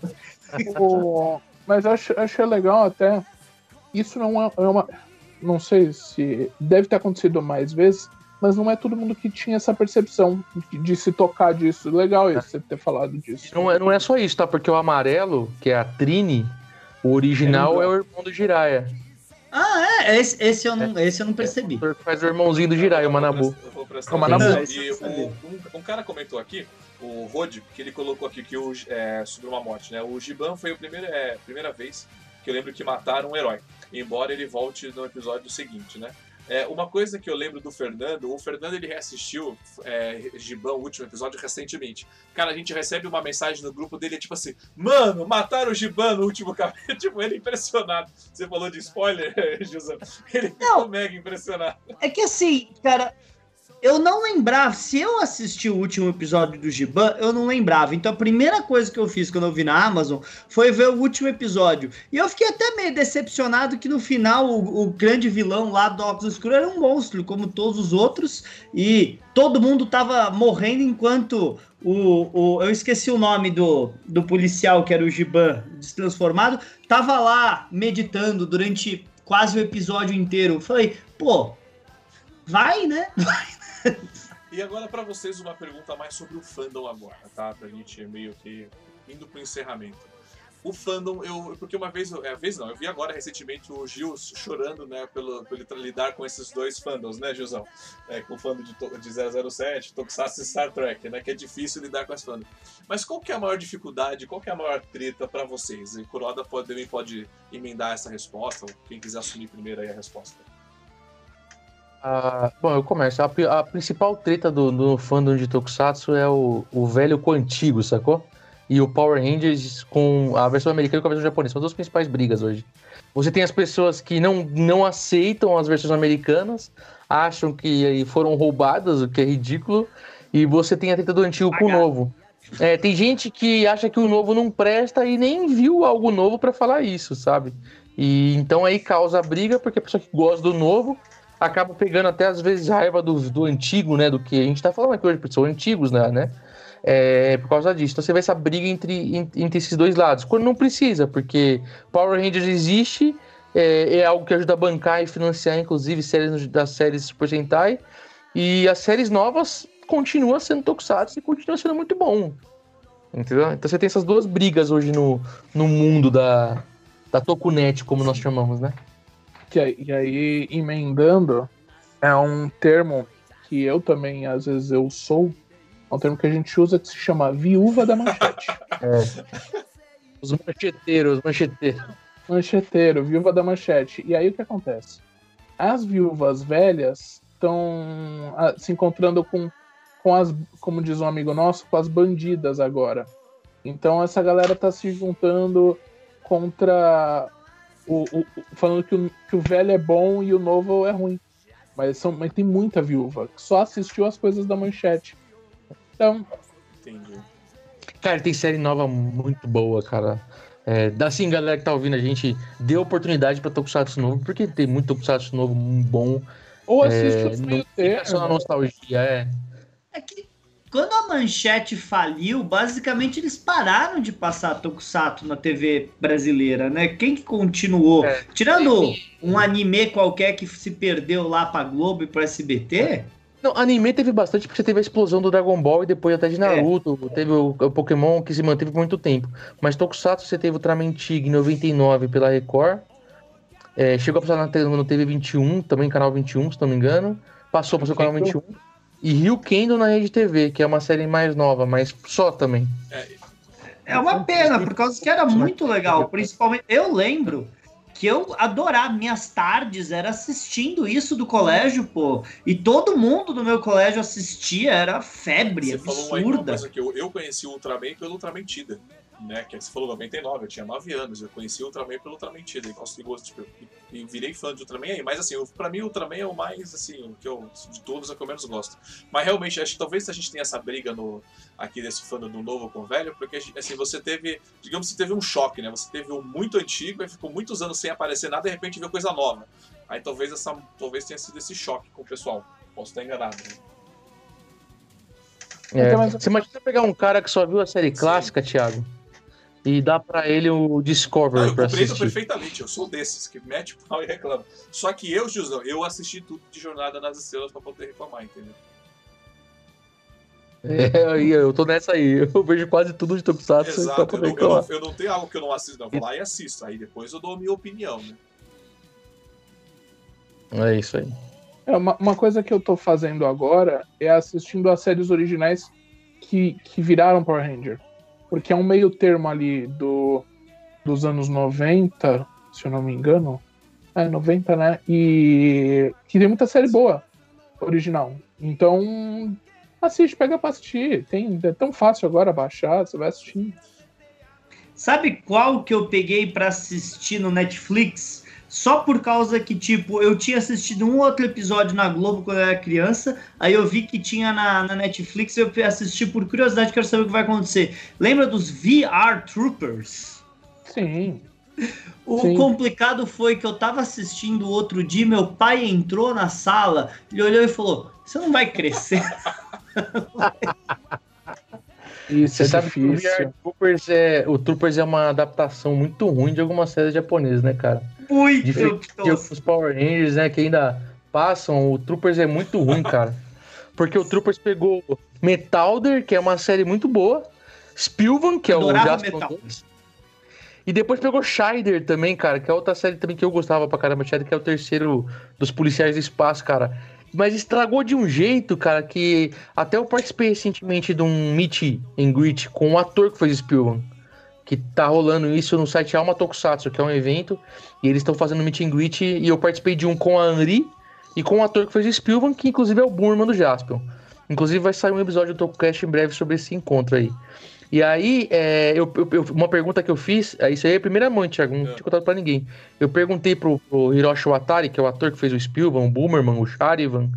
O- mas eu acho, achei legal até. Isso não é, é uma. Não sei se. Deve ter acontecido mais vezes, mas não é todo mundo que tinha essa percepção de, de se tocar disso. Legal isso, você ter falado disso. Não é, não é só isso, tá? Porque o amarelo, que é a Trini, o original É é o irmão do Jiraiya. Ah, é, esse, esse eu não, esse eu não percebi. O ator que faz o irmãozinho do Jiraiya, o Manabu. Eu vou prestar É o Manabu. E o- um, um cara comentou aqui, o Rod, que ele colocou aqui que o, é, sobre uma morte, né? O Giban foi a primeira, é, primeira vez que eu lembro que mataram um herói. Embora ele volte no episódio seguinte, né? É, uma coisa que eu lembro do Fernando, o Fernando ele reassistiu é, Giban, o último episódio, recentemente. Cara, a gente recebe uma mensagem no grupo dele, tipo assim, mano, mataram o Giban no último capítulo. *laughs* tipo, ele impressionado. Você falou de spoiler, *laughs* José? Ele ficou Não. mega impressionado. É que assim, cara, eu não lembrava. Se eu assisti o último episódio do Giban, eu não lembrava. Então a primeira coisa que eu fiz quando eu vi na Amazon foi ver o último episódio. E eu fiquei até meio decepcionado que no final o, o grande vilão lá do Óculos Escuro era um monstro, como todos os outros. E todo mundo tava morrendo enquanto. O, o, eu esqueci o nome do, do policial que era o Giban destransformado, tava lá meditando durante quase o episódio inteiro. Falei, pô, vai, né? *laughs* E agora para vocês uma pergunta mais sobre o fandom agora, tá? Pra gente meio que indo pro encerramento. O fandom, eu. Porque uma vez. É, vez não, eu vi agora recentemente o Gil chorando, né, pelo, pelo lidar com esses dois fandoms, né, Gilzão? É, com o fandom de, de 007, Tokusatsu e Star Trek, né? Que é difícil lidar com esse fandom. Mas qual que é a maior dificuldade, qual que é a maior treta para vocês? E Kuroda pode, também pode emendar essa resposta, quem quiser assumir primeiro aí a resposta. Ah, bom, eu começo. A, a, principal treta do, do fandom de Tokusatsu é o, o velho com o antigo, sacou? e o Power Rangers com a versão americana e com a versão japonesa. São as duas principais brigas hoje. Você tem as pessoas que não, não aceitam as versões americanas, acham que foram roubadas, o que é ridículo, e você tem a treta do antigo com o novo. É, tem gente que acha que o novo não presta e nem viu algo novo para falar isso, sabe? E então aí causa briga, porque a pessoa que gosta do novo acaba pegando até às vezes raiva do, do antigo, né? Do que a gente tá falando aqui hoje, porque são antigos, né? né? é, por causa disso. Então você vê essa briga entre, entre esses dois lados. Quando não precisa, porque Power Rangers existe, é, é algo que ajuda a bancar e financiar, inclusive, séries das séries Super Sentai. E as séries novas continuam sendo Tokusatsu e continuam sendo muito bom. Entendeu? Então você tem essas duas brigas hoje no, no mundo da, da Tokunet, como nós chamamos, né? E aí, emendando, é um termo que eu também, às vezes, eu sou é um termo que a gente usa que se chama viúva da manchete. *laughs* É. Os mancheteiros, mancheteiro. Mancheteiro, viúva da manchete. E aí o que acontece? As viúvas velhas estão se encontrando com, com as, como diz um amigo nosso, com as bandidas agora. Então essa galera tá se juntando contra o, o, falando que o, que o velho é bom e o novo é ruim. Mas, são, mas tem muita viúva que só assistiu as coisas da manchete. Então. Entendi. Cara, tem série nova muito boa, cara. É, assim, galera que tá ouvindo a gente, dê oportunidade pra Tokusatsu novo, porque tem muito Tokusatsu novo bom. Ou assiste é, os não fica só a nostalgia, é. É que quando a Manchete faliu, basicamente eles pararam de passar Tokusatsu na TV brasileira, né? Quem que continuou? É, Tirando um anime qualquer que se perdeu lá pra Globo e pro SBT... É. Não, anime teve bastante porque você teve a explosão do Dragon Ball e depois até de é. Naruto, é. teve o, o, Pokémon que se manteve por muito tempo. Mas Tokusatsu você teve o Ultraman Tig em 99 pela Record. É, chegou a passar na, no TV 21, também canal 21, se não me engano. Passou para o canal 21. E Rio Kendo na Rede TV, que é uma série mais nova, mas só também. É, uma pena, por causa que era muito legal. Principalmente, eu lembro que eu adorava. Minhas tardes era assistindo isso do colégio, pô. E todo mundo do meu colégio assistia, era febre, Você absurda. Falou uma coisa que eu, eu conheci o Ultraman pelo Ultraman Tida né? Que você falou 99, eu tinha 9 anos, eu conheci o Ultraman pelo Ultraman Tida, e consegui tipo, e virei fã de Ultraman aí. Mas assim, pra mim o Ultraman é o mais, assim, o que eu, de todos é o que eu menos gosto. Mas realmente, acho que talvez a gente tenha essa briga no, aqui desse fã do novo com o velho, porque assim, você teve, digamos que teve um choque, né? Você teve um muito antigo, e ficou muitos anos sem aparecer nada, e de repente veio coisa nova. Aí talvez essa, talvez tenha sido esse choque com o pessoal. Posso estar enganado, né? É. Você imagina pegar um cara que só viu a série clássica, Sim. Thiago? E dá para ele o Discovery não, eu compreendo perfeitamente, eu sou desses que mete o pau e reclama. Só que eu, Jusão, eu assisti tudo de Jornada nas Estrelas para poder reclamar, entendeu? *laughs* É, eu tô nessa aí. *laughs* Eu vejo quase tudo de Tokusatsu. Exato, eu não, eu, não, eu não, tenho algo que eu não assisto, não. Eu vou lá e assisto. Aí depois eu dou a minha opinião, né? É isso aí. É, uma, uma coisa que eu tô fazendo agora é assistindo as séries originais que, que viraram Power Ranger porque é um meio termo ali do, dos anos 90, se eu não me engano. É, 90, né? E que tem muita série boa, original. Então, assiste, pega pra assistir. Tem, é tão fácil agora baixar, você vai assistindo. Sabe qual que eu peguei para assistir no Netflix? Só por causa que, tipo, eu tinha assistido um outro episódio na Globo quando eu era criança, aí eu vi que tinha na, na Netflix, eu assisti por curiosidade, quero saber o que vai acontecer. Lembra dos VR Troopers? Sim. O Sim. complicado foi que eu tava assistindo outro dia, meu pai entrou na sala, ele olhou e falou: Você não vai crescer? *laughs* Isso Você é sabe que o difícil. VR Troopers é, o Troopers é uma adaptação muito ruim de algumas séries japonesas, né, cara? Muito Diferente de os Power Rangers, né, que ainda passam, o Troopers é muito ruim, cara. Porque o Troopers pegou Metalder, que é uma série muito boa, Spilvan, que é o. 2, e depois pegou Scheider também, cara, que é outra série também que eu gostava pra caramba, Scheider, que é o terceiro dos policiais do espaço, cara. Mas estragou de um jeito, cara, que até eu participei recentemente de um meet and greet com um ator que fez Spilvan. Que tá rolando isso no site Alma Tokusatsu, que é um evento, e eles estão fazendo meet and greet, e eu participei de um com a Henri e com o ator que fez Spilvan, que inclusive é o Burman do Jaspion. Inclusive vai sair um episódio do Tokocast em breve sobre esse encontro aí. E aí, é, eu, eu- eu- uma pergunta que eu fiz, é, isso aí é a primeira mão, Thiago, não É. tinha contado pra ninguém. Eu perguntei pro, pro Hiroshi Watari, que é o ator que fez o Spielman, o Boomerman, o Charivan,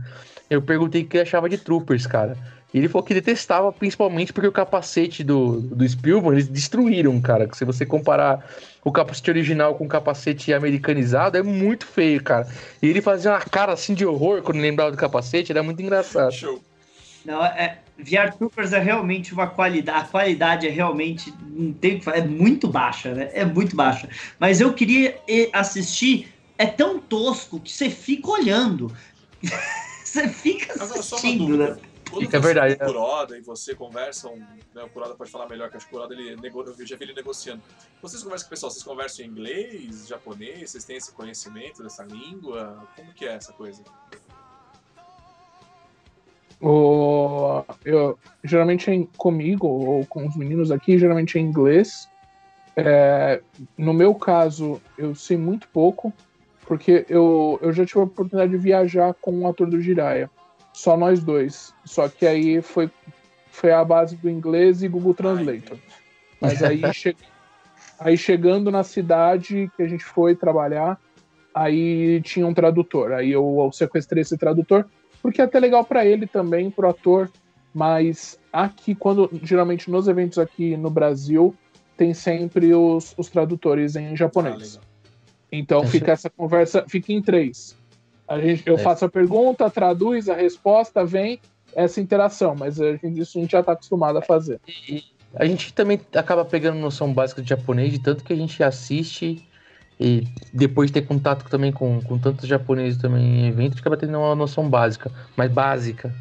eu perguntei o que ele achava de Troopers, cara. E ele falou que detestava, principalmente porque o capacete do, do Spielman, eles destruíram, cara. Que se você comparar o capacete original com o capacete americanizado, é muito feio, cara. E ele fazia uma cara assim de horror quando lembrava do capacete, era muito engraçado. Show. Não, é, VR Troopers é realmente uma qualidade, a qualidade é realmente, não tem o que falar, é muito baixa, né? É muito baixa. Mas eu queria assistir, é tão tosco que você fica olhando. *laughs* você fica assistindo, né? Quando Fica você verdade, e o Kuroda e você conversam, né, o Kuroda pode falar melhor, que acho que o Kuroda ele nego, eu já vi ele negociando. Vocês conversam com o pessoal, vocês conversam em inglês, japonês, vocês têm esse conhecimento dessa língua? Como que é essa coisa? O, eu, geralmente é em- comigo ou com os meninos aqui, geralmente é em inglês. É, no meu caso, eu sei muito pouco, porque eu, eu já tive a oportunidade de viajar com um ator do Jiraya. Só nós dois. Só que aí foi, foi a base do inglês e Google Translator. Mas aí, che- aí chegando na cidade que a gente foi trabalhar, aí tinha um tradutor. Aí eu, eu sequestrei esse tradutor, porque é até legal para ele também, pro ator. Mas aqui, quando geralmente nos eventos aqui no Brasil, tem sempre os, os tradutores em Ah, japonês. legal. Então *laughs* fica essa conversa, fica em três. A gente, eu É. faço a pergunta, traduz, a resposta vem, essa interação, mas a gente, isso a gente já está acostumado a fazer. E a gente também acaba pegando noção básica de japonês, de tanto que a gente assiste e depois de ter contato também com, com tantos japoneses também em eventos, acaba tendo uma noção básica, mais básica,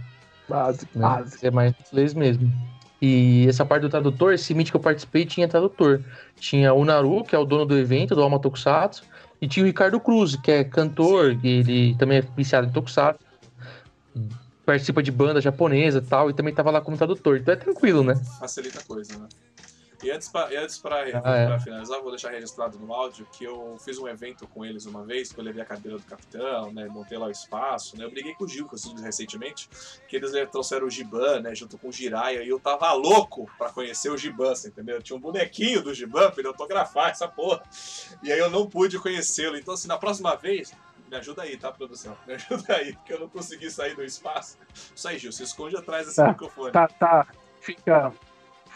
Básico, né? básico. É mais inglês mesmo. E essa parte do tradutor, esse meet que eu participei tinha tradutor. Tinha o Naru, que é o dono do evento, do Alma Tokusatsu, e tinha o Ricardo Cruz, que é cantor, e ele também é viciado em Tokusatsu, participa de banda japonesa e tal, e também tava lá como tradutor. Então é tranquilo, né? Facilita a coisa, né? E antes, pra, Ah, é. finalizar, vou deixar registrado no áudio que eu fiz um evento com eles uma vez, que eu levei a cadeira do capitão, né? Montei lá o espaço, né? Eu briguei com o Gil, que eu fiz recentemente, que eles eh, trouxeram o Giban, né? Junto com o Jiraiya, e eu tava louco pra conhecer o Giban, você entendeu? Tinha um bonequinho do Giban pra ele autografar essa porra. E aí eu não pude conhecê-lo. Então, assim, na próxima vez, me ajuda aí, tá, produção? Me ajuda aí, porque eu não consegui sair do espaço. Isso aí, Gil, se esconde atrás desse Tá, microfone. Tá, tá. Fica.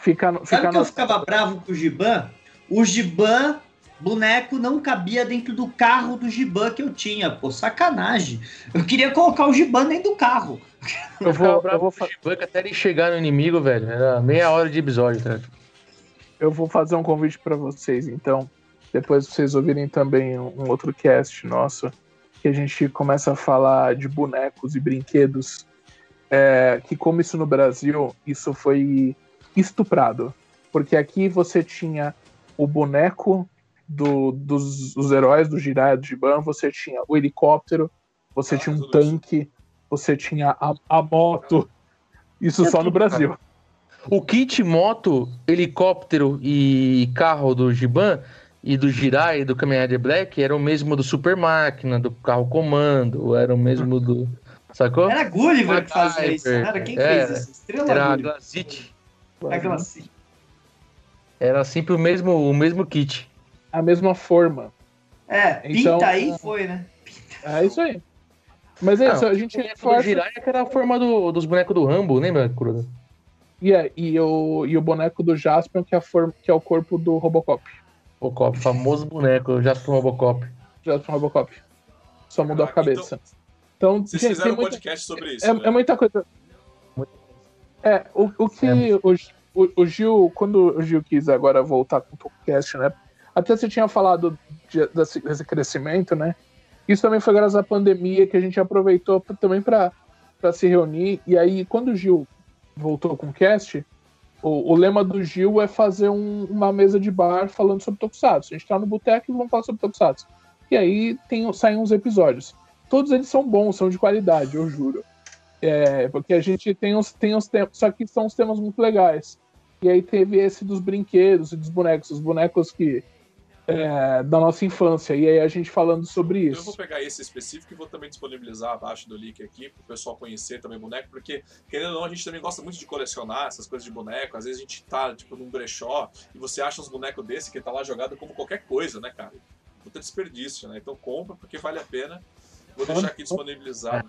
Fica, no- Sabe fica que eu no- ficava bravo com o Giban? O Giban, boneco, não cabia dentro do carro do Giban que eu tinha. Pô, sacanagem. Eu queria colocar o Giban dentro do carro. Eu vou, eu, vou, fa- Shibanka até ele chegar no inimigo, velho. Era meia hora de episódio, tá? eu vou fazer um convite para vocês, então. Depois vocês ouvirem também um, um outro cast nosso, que a gente começa a falar de bonecos e brinquedos. É, que como isso no Brasil, isso foi estuprado. Porque aqui você tinha o boneco do- dos os heróis do Jiraiya, do Giban, você tinha o helicóptero, você Ah, tinha um tudo isso. tanque, você tinha a, a moto. Isso É só no Brasil. O kit moto, helicóptero e carro do Giban e do Jirai e do Kamen Rider Black era o mesmo do Super Máquina, do carro comando, era o mesmo do. Sacou? Era Gulliver que fazia isso. MacGyver. Era quem É, fez isso? Estrela Era a Gulliver. É Glaci. Era sempre o mesmo, o mesmo kit. A mesma forma. É, pinta Então- aí foi, né? É isso aí. Mas é Não, isso, a gente O boneco do força. Jirai que era a forma do- dos bonecos do Rambo, lembra, Kuroda? E, é, e, o, e o boneco do Jaspion, que é, a forma, que é o corpo do Robocop. Robocop, famoso boneco, pro Robocop. Jaspion Robocop. Só mudou a Caraca, cabeça. Então, Vocês gente, fizeram tem um muita, podcast sobre isso. é, né? é muita coisa. É, o, o que É. o, o, o, Gil, quando o Gil quis agora voltar com o podcast, né? Até você tinha falado de, desse, desse, crescimento, né? Isso também foi graças à pandemia que a gente aproveitou pra, também para se reunir. E aí, quando o Gil voltou com o cast, o, o lema do Gil é fazer um, uma mesa de bar falando sobre Tokusatsu. A gente tá no boteco e vamos falar sobre Tokusatsu. E aí tem, saem uns episódios. Todos eles são bons, são de qualidade, eu juro. É, porque a gente tem os, tem temas, só que são os temas muito legais. E aí teve esse dos brinquedos e dos bonecos, os bonecos que é, da nossa infância. E aí a gente falando sobre isso. Eu vou pegar esse específico e vou também disponibilizar abaixo do link aqui para o pessoal conhecer também boneco, porque querendo ou não, a gente também gosta muito de colecionar essas coisas de boneco. Às vezes a gente tá tipo num brechó e você acha uns bonecos desse que tá lá jogado como qualquer coisa, né, cara? Puta desperdício, né? Então compra porque vale a pena. Vou deixar aqui disponibilizado.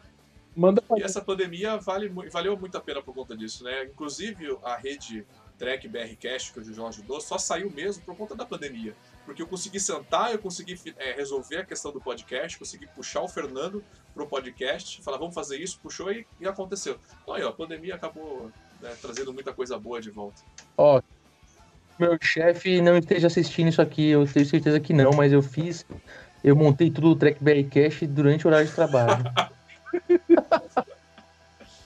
Manda e essa pandemia vale, valeu muito a pena por conta disso, né? Inclusive a rede Track BR Cash que o João ajudou só saiu mesmo por conta da pandemia. Porque eu consegui sentar, eu consegui é, resolver a questão do podcast, consegui puxar o Fernando pro podcast, falar vamos fazer isso, puxou e, e aconteceu. Então aí, ó, a pandemia acabou né, trazendo muita coisa boa de volta. Ó, meu chefe não esteja assistindo isso aqui, eu tenho certeza que não, mas eu fiz, eu montei tudo o Track BR Cash durante o horário de trabalho. *laughs*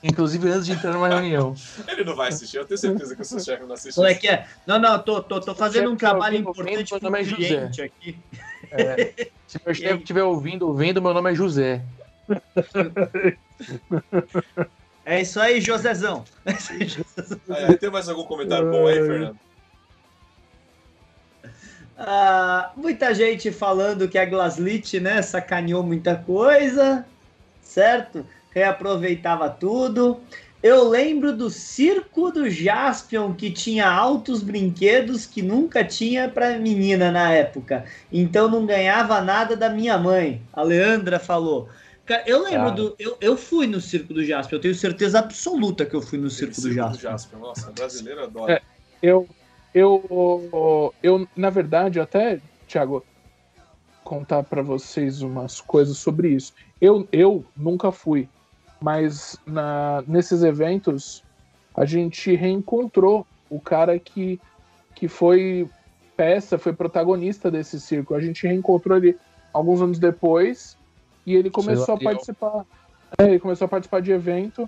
Inclusive antes de entrar numa reunião. Ele não vai assistir, eu tenho certeza que o seu chefe não assiste. Não, é que é. Não, não, tô, tô, tô fazendo um trabalho importante pro nome é cliente aqui. É, se meu *laughs* chefe estiver ouvindo ou vendo, meu nome é José. É isso aí, Josézão. *laughs* É, tem mais algum comentário bom aí, Fernando? Ah, muita gente falando que a Glaslit, né, sacaneou muita coisa, certo? reaproveitava tudo. Eu lembro do circo do Jaspion, que tinha altos brinquedos que nunca tinha para menina na época. Então não ganhava nada da minha mãe. A Leandra falou. Eu lembro ah. do. Eu, eu fui no circo do Jaspion, eu tenho certeza absoluta que eu fui no circo, circo do Jaspion. Do Jaspion. Nossa, brasileiro adora. É, eu, eu, eu, na verdade, até, Thiago, contar para vocês umas coisas sobre isso. Eu, eu nunca fui mas na, nesses eventos a gente reencontrou o cara que, que foi peça, foi protagonista desse circo. A gente reencontrou ele alguns anos depois e ele começou a participar. É, ele começou a participar de evento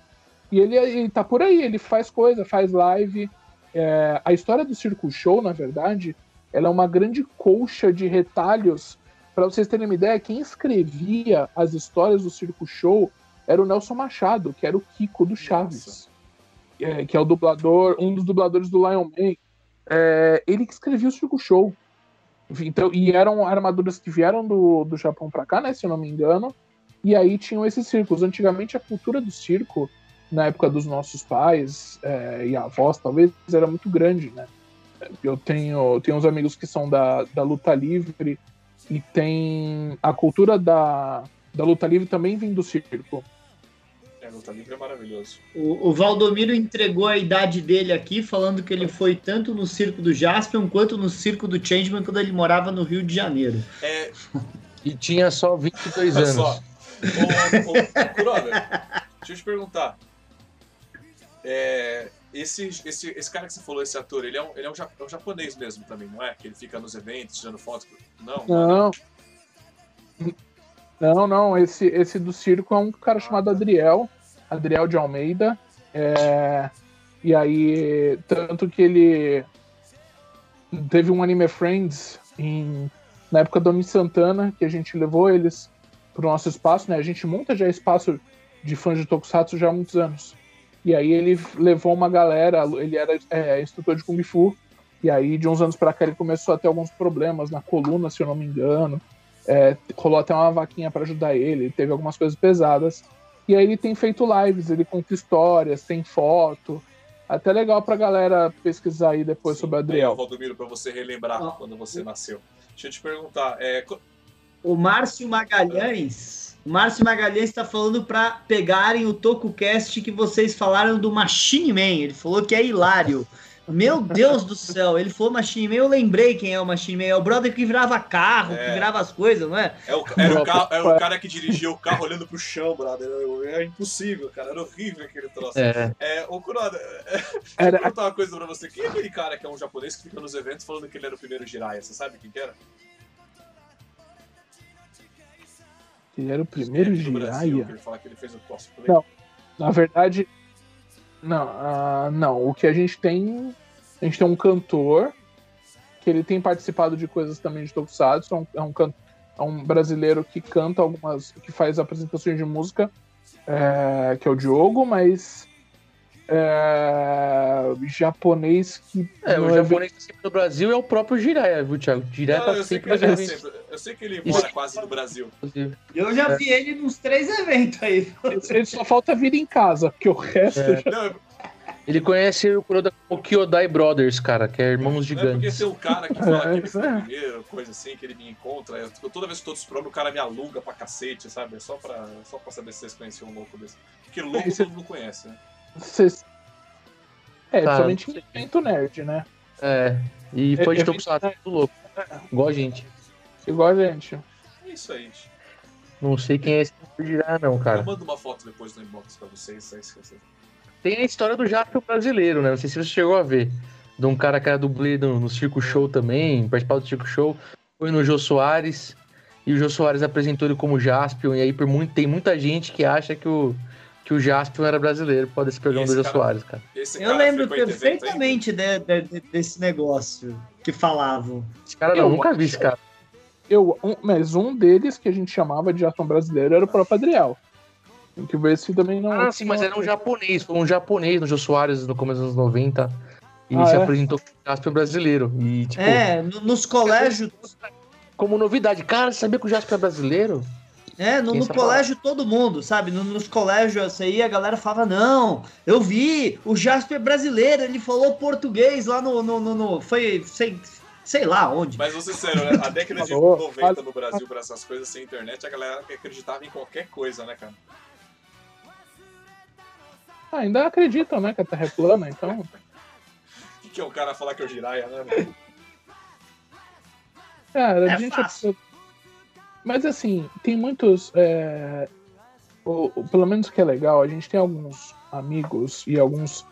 e ele, ele tá por aí, ele faz coisa, faz live. É, a história do Circo Show, na verdade, ela é uma grande colcha de retalhos. Para vocês terem uma ideia, quem escrevia as histórias do Circo Show era o Nelson Machado, que era o Kiko do Chaves, é, que é o dublador, um dos dubladores do Lion Man. É, ele que escrevia o Circo Show. Então, e eram armaduras que vieram do, do Japão para cá, né, se eu não me engano. E aí tinham esses circos. Antigamente a cultura do circo, na época dos nossos pais é, e avós, talvez, era muito grande, né? Eu tenho, tenho uns amigos que são da, da luta livre e tem a cultura da, da luta livre também vem do circo. É, luta livre é maravilhoso. O, o, Valdomiro entregou a idade dele aqui, falando que ele foi tanto no circo do Jaspion quanto no circo do Changeman quando ele morava no Rio de Janeiro. É... E tinha só 22 anos. Só. Ô, ô, deixa eu te perguntar. É, esse, esse, esse cara que você falou, esse ator, ele é um, ele é um, é um japonês mesmo também, não é? Que ele fica nos eventos tirando fotos. Não. Não. não. Não, não, esse, esse do circo é um cara chamado Adriel, Adriel de Almeida. É, e aí, tanto que ele teve um Anime Friends em, na época do Oni Santana, que a gente levou eles pro nosso espaço, né? A gente monta já espaço de fãs de Tokusatsu já há muitos anos. E aí ele levou uma galera, ele era é, instrutor de Kung Fu, e aí de uns anos para cá ele começou a ter alguns problemas na coluna, se eu não me engano. É, rolou até uma vaquinha para ajudar ele, teve algumas coisas pesadas. E aí ele tem feito lives, ele conta histórias, tem foto. Até legal pra galera pesquisar aí depois Sim, sobre o Adriel. Aí, Valdomiro, pra você relembrar oh. quando você nasceu. Deixa eu te perguntar. É... O Márcio Magalhães. O Márcio Magalhães está falando para pegarem o TokuCast que vocês falaram do Machine Man. Ele falou que é hilário. Meu Deus do céu, ele falou Machine Man, eu lembrei quem é o Machine Man. É o brother que virava carro, É. que virava as coisas, não é? É o, era, o carro- era o cara que dirigia o carro olhando pro chão, brother. É impossível, cara. Era horrível aquele troço. É. É, ô Kuroda, é, *laughs* Era, perguntar uma coisa pra você. Quem é aquele cara que é um japonês que fica nos eventos falando que ele era o primeiro Jiraiya? Você sabe quem que era? Ele era o primeiro no Brasil, Jiraiya. Não. Na verdade, não, ah, não. O que a gente tem, a gente tem um cantor que ele tem participado de coisas também de Tokusatsu. É um, é um, can- é um brasileiro que canta algumas, que faz apresentações de música, é, que é o Diogo, mas é, japonês que É, o não japonês que tá sempre no Brasil é o próprio Jiraiya, viu, Thiago? Jiraiya Não, tá eu, sei que sempre ele, é sempre- eu sei que ele Isso- mora quase no Brasil. Eu já vi ele nos três eventos aí. ele só falta vir em casa, porque o resto É. já Não, Ele conhece o Kuroda como Kyodai Brothers, cara, que é irmãos não é porque gigantes. tem um cara que fala que ele foi É. o primeiro, coisa assim, que ele me encontra. Eu, toda vez que eu tô desprograma, o cara me aluga pra cacete, sabe? É só pra, só pra saber se vocês conheciam um louco desse. Porque louco todo mundo conhece, né? Vocês... É, Tá, somente não sei. evento nerd, né? É, e foi de Tokusatsu, tudo louco. Igual a gente. Igual a gente. É isso aí, gente. Não sei quem é esse Jiraiya, não, Eu cara. mando uma foto depois no inbox pra vocês, que vocês- Tem a história do Jaspion brasileiro, né? Não sei se você chegou a ver. De um cara que era dublê no, no Circo Show também, participava do Circo Show. Foi no Jô Soares. E o Jô Soares apresentou ele como Jaspion. E aí por muito, tem muita gente que acha que o, que o Jaspion era brasileiro desse programa esse do Jô cara- Soares, cara. Eu cara lembro perfeitamente de- de- de- desse negócio que falavam. Esse cara não, Eu nunca acho- vi esse cara. Eu, um, mas um deles que a gente chamava de Aston brasileiro era o próprio Adriel. Tem que ver se também não. Ah, sim, mas era um japonês. Foi um japonês no Jô Soares no começo dos anos 90. E Ah, se é? apresentou como Jaspion brasileiro. E, tipo, É, no- nos colégios. como novidade. Cara, você sabia que o Jaspion é brasileiro? É, no, no colégio todo mundo, sabe? No- nos colégios aí a galera falava, não, eu vi, o Jasper é brasileiro, ele falou português lá no. no, no- no- foi, sei, sei lá onde. Mas, vou ser sério, né? A década de Falou, 90 no Brasil, pra essas coisas sem internet, a galera acreditava em qualquer coisa, né, cara? Ah, ainda acreditam, né, que a Terra é plana, então. O *laughs* que, é o cara falar que é o Jiraiya, né? mano? Cara, É a gente. fácil. Mas assim, tem muitos. é, pelo menos que é legal, a gente tem alguns amigos e alguns,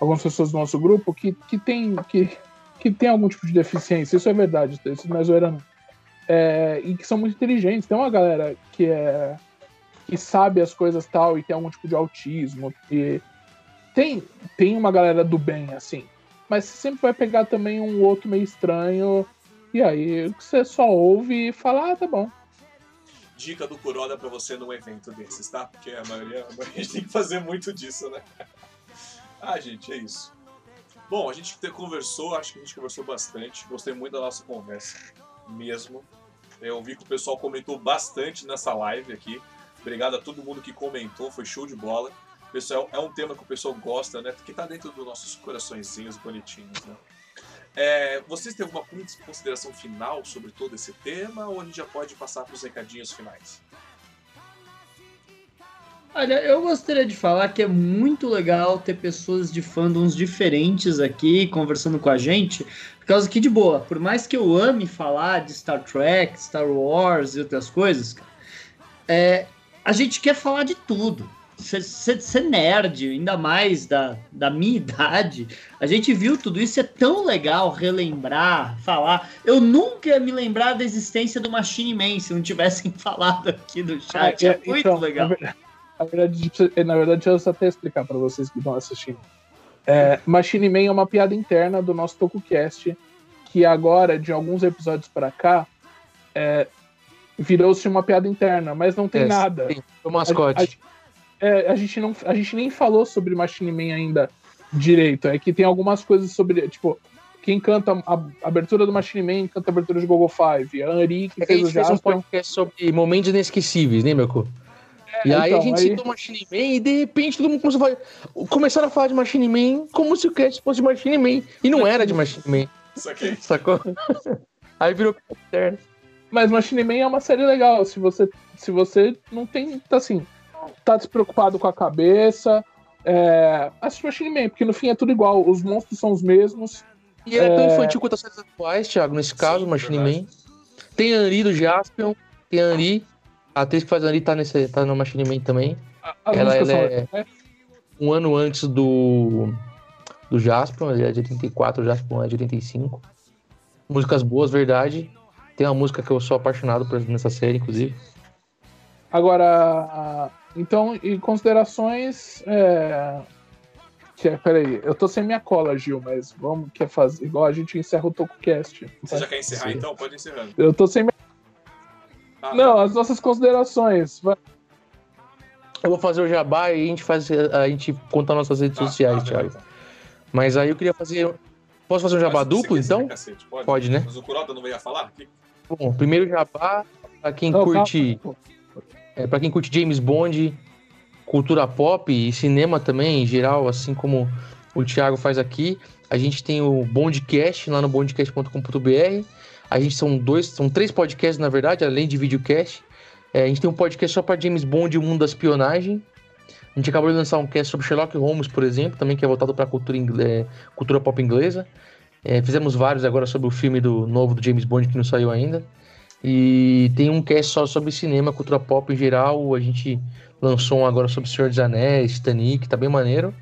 algumas pessoas do nosso grupo que, que, tem, que, que tem algum tipo de deficiência. Isso é verdade, isso não zoeira não. É, e que são muito inteligentes. Tem uma galera que é que sabe as coisas tal e tem algum tipo de autismo. E tem, tem uma galera do bem, assim. Mas você sempre vai pegar também um outro meio estranho. E aí você só ouve e fala, ah, tá bom. Dica do Kuroda pra você num evento desses, tá? Porque a maioria, a gente *laughs* tem que fazer muito disso, né? Ah, gente, é isso. Bom, a gente te- conversou, acho que a gente conversou bastante. Gostei muito da nossa conversa, mesmo. Eu vi que o pessoal comentou bastante nessa live aqui. Obrigado a todo mundo que comentou, foi show de bola. Pessoal, é um tema que o pessoal gosta, né? Que tá dentro dos nossos coraçõezinhos bonitinhos, né? É, vocês têm alguma consideração final sobre todo esse tema ou a gente já pode passar para os recadinhos finais? Olha, eu gostaria de falar que é muito legal ter pessoas de fandoms diferentes aqui conversando com a gente, por causa que, de boa, por mais que eu ame falar de Star Trek, Star Wars e outras coisas, é, a gente quer falar de tudo. Ser nerd, ainda mais da, da minha *laughs* idade, a gente viu tudo isso, é tão legal relembrar, falar. Eu nunca ia me lembrar da existência do Machine Man se não tivessem *laughs* falado aqui no chat. É, É, muito então, legal. Na verdade, na verdade, na verdade, deixa eu até explicar para vocês que estão assistindo. É, Machine Man é uma piada interna do nosso TokuCast, que agora, de alguns episódios para cá, é, virou-se uma piada interna, mas não tem É, nada. sim, O mascote. A, a- é, a gente não, a gente nem falou sobre Machine Man ainda direito. É que tem algumas coisas sobre, tipo, quem canta a, a abertura do Machine Man canta a abertura de Google Five. A Anri que É que a fez o gente fez um podcast sobre momentos inesquecíveis, lembra, Co? E aí então, a gente aí- citou Machine Man e de repente todo mundo começou a falar, começaram a falar de Machine Man como se o cast fosse de Machine Man. E não era de Machine Man, Isso aqui. sacou? *laughs* aí virou interno. Mas Machine Man é uma série legal. Se você, se você não tem, tá assim, tá despreocupado com a cabeça, é, assiste Machine Man, porque no fim é tudo igual, os monstros são os mesmos. E é, tão É. infantil quanto as séries atuais, Thiago, nesse caso, Sim, Machine verdade. Man. Tem a Anri do Jaspion, tem a Anri. A atriz que faz a Anri tá, nesse, tá no Machine Man também. As Ela- ela é- legais. Um ano antes do, do Jaspion, ele é de 84, o Jaspion é de 85. Músicas boas, verdade. Tem uma música que eu sou apaixonado por nessa série, inclusive. Agora, então, e considerações. É... Que é, peraí, eu tô sem minha cola, Gil, mas vamos quer fazer igual a gente encerra o TocoCast. Você já quer encerrar Sim. então? Pode ir encerrando. Eu tô sem minha... Ah, Não, as nossas considerações. Vai- Eu vou fazer o jabá e a gente faz a gente conta nossas redes tá, sociais, tá, Thiago. Mas aí eu queria fazer. Posso fazer um jabá duplo, quiser, então? cacete, pode. Pode, né? Mas o Kuroda não veio falar? Bom, primeiro jabá, pra quem Não, curte. calma, É, para quem curte James Bond, cultura pop e cinema também, em geral, assim como o Thiago faz aqui, a gente tem o Bondcast lá no bondcast.com.br. A gente são dois, são três podcasts, na verdade, além de videocast. É, a gente tem um podcast só para James Bond e o mundo da espionagem. A gente acabou de lançar um cast sobre Sherlock Holmes, por exemplo, também que é voltado para cultura, é, cultura pop inglesa. É, fizemos vários agora sobre o filme do novo do James Bond que não saiu ainda. E tem um cast só sobre cinema, cultura pop em geral. A gente lançou um agora sobre Senhor dos Anéis, Titanic, tá bem maneiro.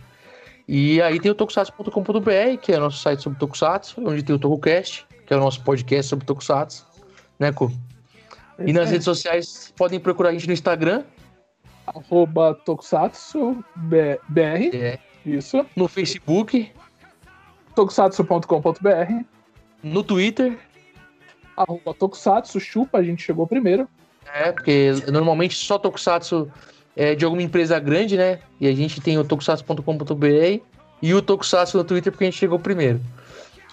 E aí tem o tokusatsu.com.br, que é o nosso site sobre Tokusatsu, onde tem o TokuCast, que é o nosso podcast sobre Tokusatsu, né, Cu? E nas redes sociais podem procurar a gente no Instagram, Arroba Tokusatsu BR, é, isso. no Facebook, Tokusatsu.com.br. no Twitter, Arroba Tokusatsu, chupa, a gente chegou primeiro. É, porque normalmente só Tokusatsu é de alguma empresa grande, né? E a gente tem o tokusatsu.com.br e o Tokusatsu no Twitter porque a gente chegou primeiro.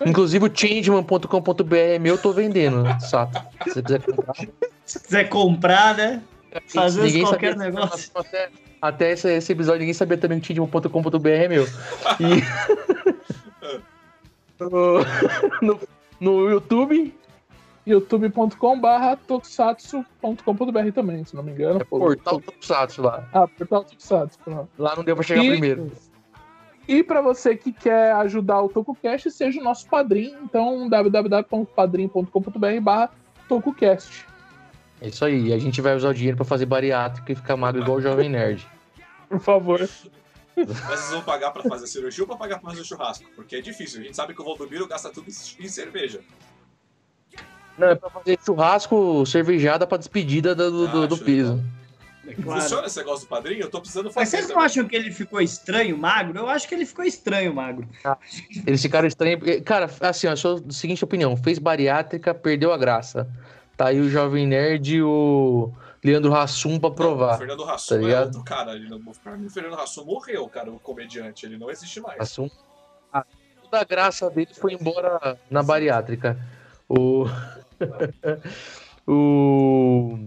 Inclusive o changeman.com.br é meu, eu tô vendendo, Sato. Se você quiser comprar. Se quiser comprar, né? Fazer Ninguém qualquer sabia- negócio. Até, até esse, esse episódio ninguém sabia também que changeman.com.br é meu. E... *laughs* *laughs* no, no YouTube, youtube.com barra tokusatsu.com.br também, se não me engano. é portal Tokusatsu lá. Ah, portal Tokusatsu, pronto. Lá não deu pra chegar E- primeiro. E para você que quer ajudar o TokuCast, seja o nosso padrinho, então www.padrim.com.br barra TokuCast. É isso aí, a gente vai usar o dinheiro pra fazer bariátrica e ficar magro igual o Jovem Nerd. Por favor. Mas vocês vão pagar pra fazer cirurgia ou pra pagar pra fazer churrasco? Porque é difícil. A gente sabe que o Valdomiro gasta tudo em cerveja. Não, é pra fazer churrasco, cervejada pra despedida do, do, do- do piso. É claro. Funciona esse negócio do padrinho? Eu tô precisando fazer. Mas vocês não também. acham que ele ficou estranho, magro? Eu acho que ele ficou estranho, magro. Eles ficaram estranhos. Cara, assim, eu sou da seguinte opinião: fez bariátrica, perdeu a graça. Tá aí o Jovem Nerd e o Leandro Hassum pra Não, o provar. Fernando Hassum tá é ligado? outro cara. O Fernando Hassum morreu, cara, o comediante. Ele não existe mais. Hassum. Ah, toda a graça dele foi embora na bariátrica. O. *laughs* o.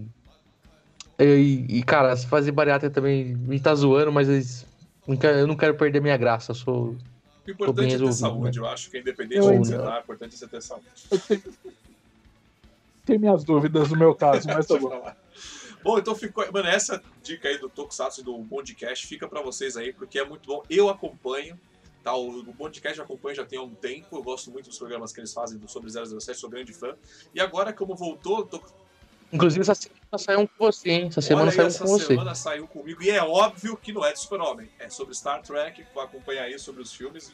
E, e, cara, se fazer bariátrica também me tá zoando, mas eu não quero perder minha graça. Eu sou. O importante é ter saúde. Eu acho que independente Eu que ainda- você tá, o importante é você ter saúde. Eu tenho, tenho minhas dúvidas no meu caso, mas tá bom. *laughs* Bom, então ficou. Mano, essa dica aí do Tokusatsu e do Bondcast fica pra vocês aí, porque é muito bom. Eu acompanho, tá? O, o Bondcast eu acompanho já tem há um tempo. Eu gosto muito dos programas que eles fazem sobre 007, sou grande fã. E agora, como voltou, tô... Inclusive, essa semana saiu um com você, hein? Essa semana olha saiu essa com você. semana saiu comigo. E é óbvio que não é de Super-Homem. É sobre Star Trek, vou acompanhar aí sobre os filmes.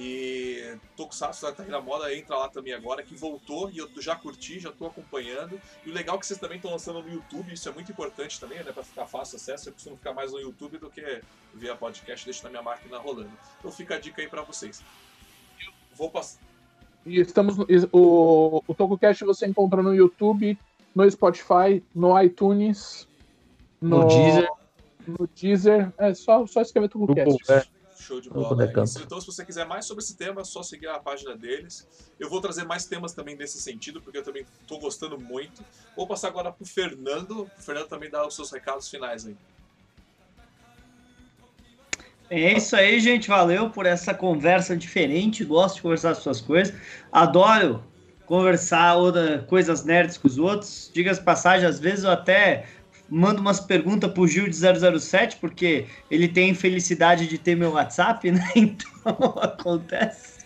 E Tokusatsu tá aí na moda, entra lá também agora, que voltou e eu já curti, já tô acompanhando. E o legal é que vocês também estão lançando no YouTube, isso é muito importante também, né? Pra ficar fácil acesso. Eu costumo ficar mais no YouTube do que via podcast, deixo na minha máquina rolando. Então fica a dica aí pra vocês. Vou passar. E estamos no- o, o TokuCast você encontra no YouTube, no Spotify, no iTunes, No Deezer. No Deezer. É só, só escrever TokuCast. É. Show de bola. É. Então, se você quiser mais sobre esse tema, é só seguir a página deles. Eu vou trazer mais temas também nesse sentido, porque eu também estou gostando muito. Vou passar agora pro Fernando. O Fernando também dá os seus recados finais aí. É isso aí, gente. Valeu por essa conversa diferente. Gosto de conversar as suas coisas. Adoro conversar outra, coisas nerds com os outros. Diga as passagens, às vezes eu até mando umas perguntas pro Gil de 007, porque ele tem felicidade de ter meu WhatsApp, né? *laughs* Então acontece.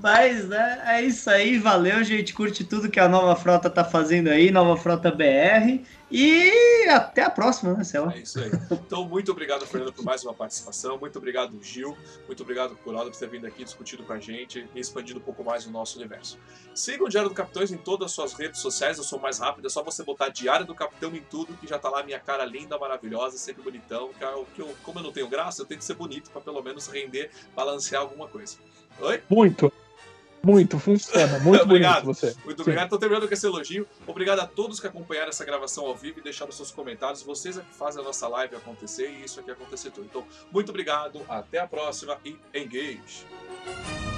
Mas né, é isso aí, valeu, gente. Curte tudo que a nova frota tá fazendo aí, nova frota BR. E até a próxima, né, Céu? É isso aí. Então, muito obrigado, Fernando, por mais uma participação. Muito obrigado, Gil. Muito obrigado, Curado, por ter vindo aqui discutido com a gente e expandido um pouco mais o nosso universo. Siga o Diário do Capitães em todas as suas redes sociais. Eu sou mais rápido, é só você botar Diário do Capitão em tudo, que já tá lá minha cara linda, maravilhosa, sempre bonitão. Que é eu, como eu não tenho graça, eu tenho que ser bonito para pelo menos render, balancear alguma coisa. Oi? Muito. Muito, funciona. Muito *laughs* obrigado. bonito você. Muito obrigado. Estou terminando com esse elogio. Obrigado a todos que acompanharam essa gravação ao vivo e deixaram seus comentários. Vocês é que fazem a nossa live acontecer e isso aqui acontecer tudo. Então, muito obrigado, até a próxima e engage!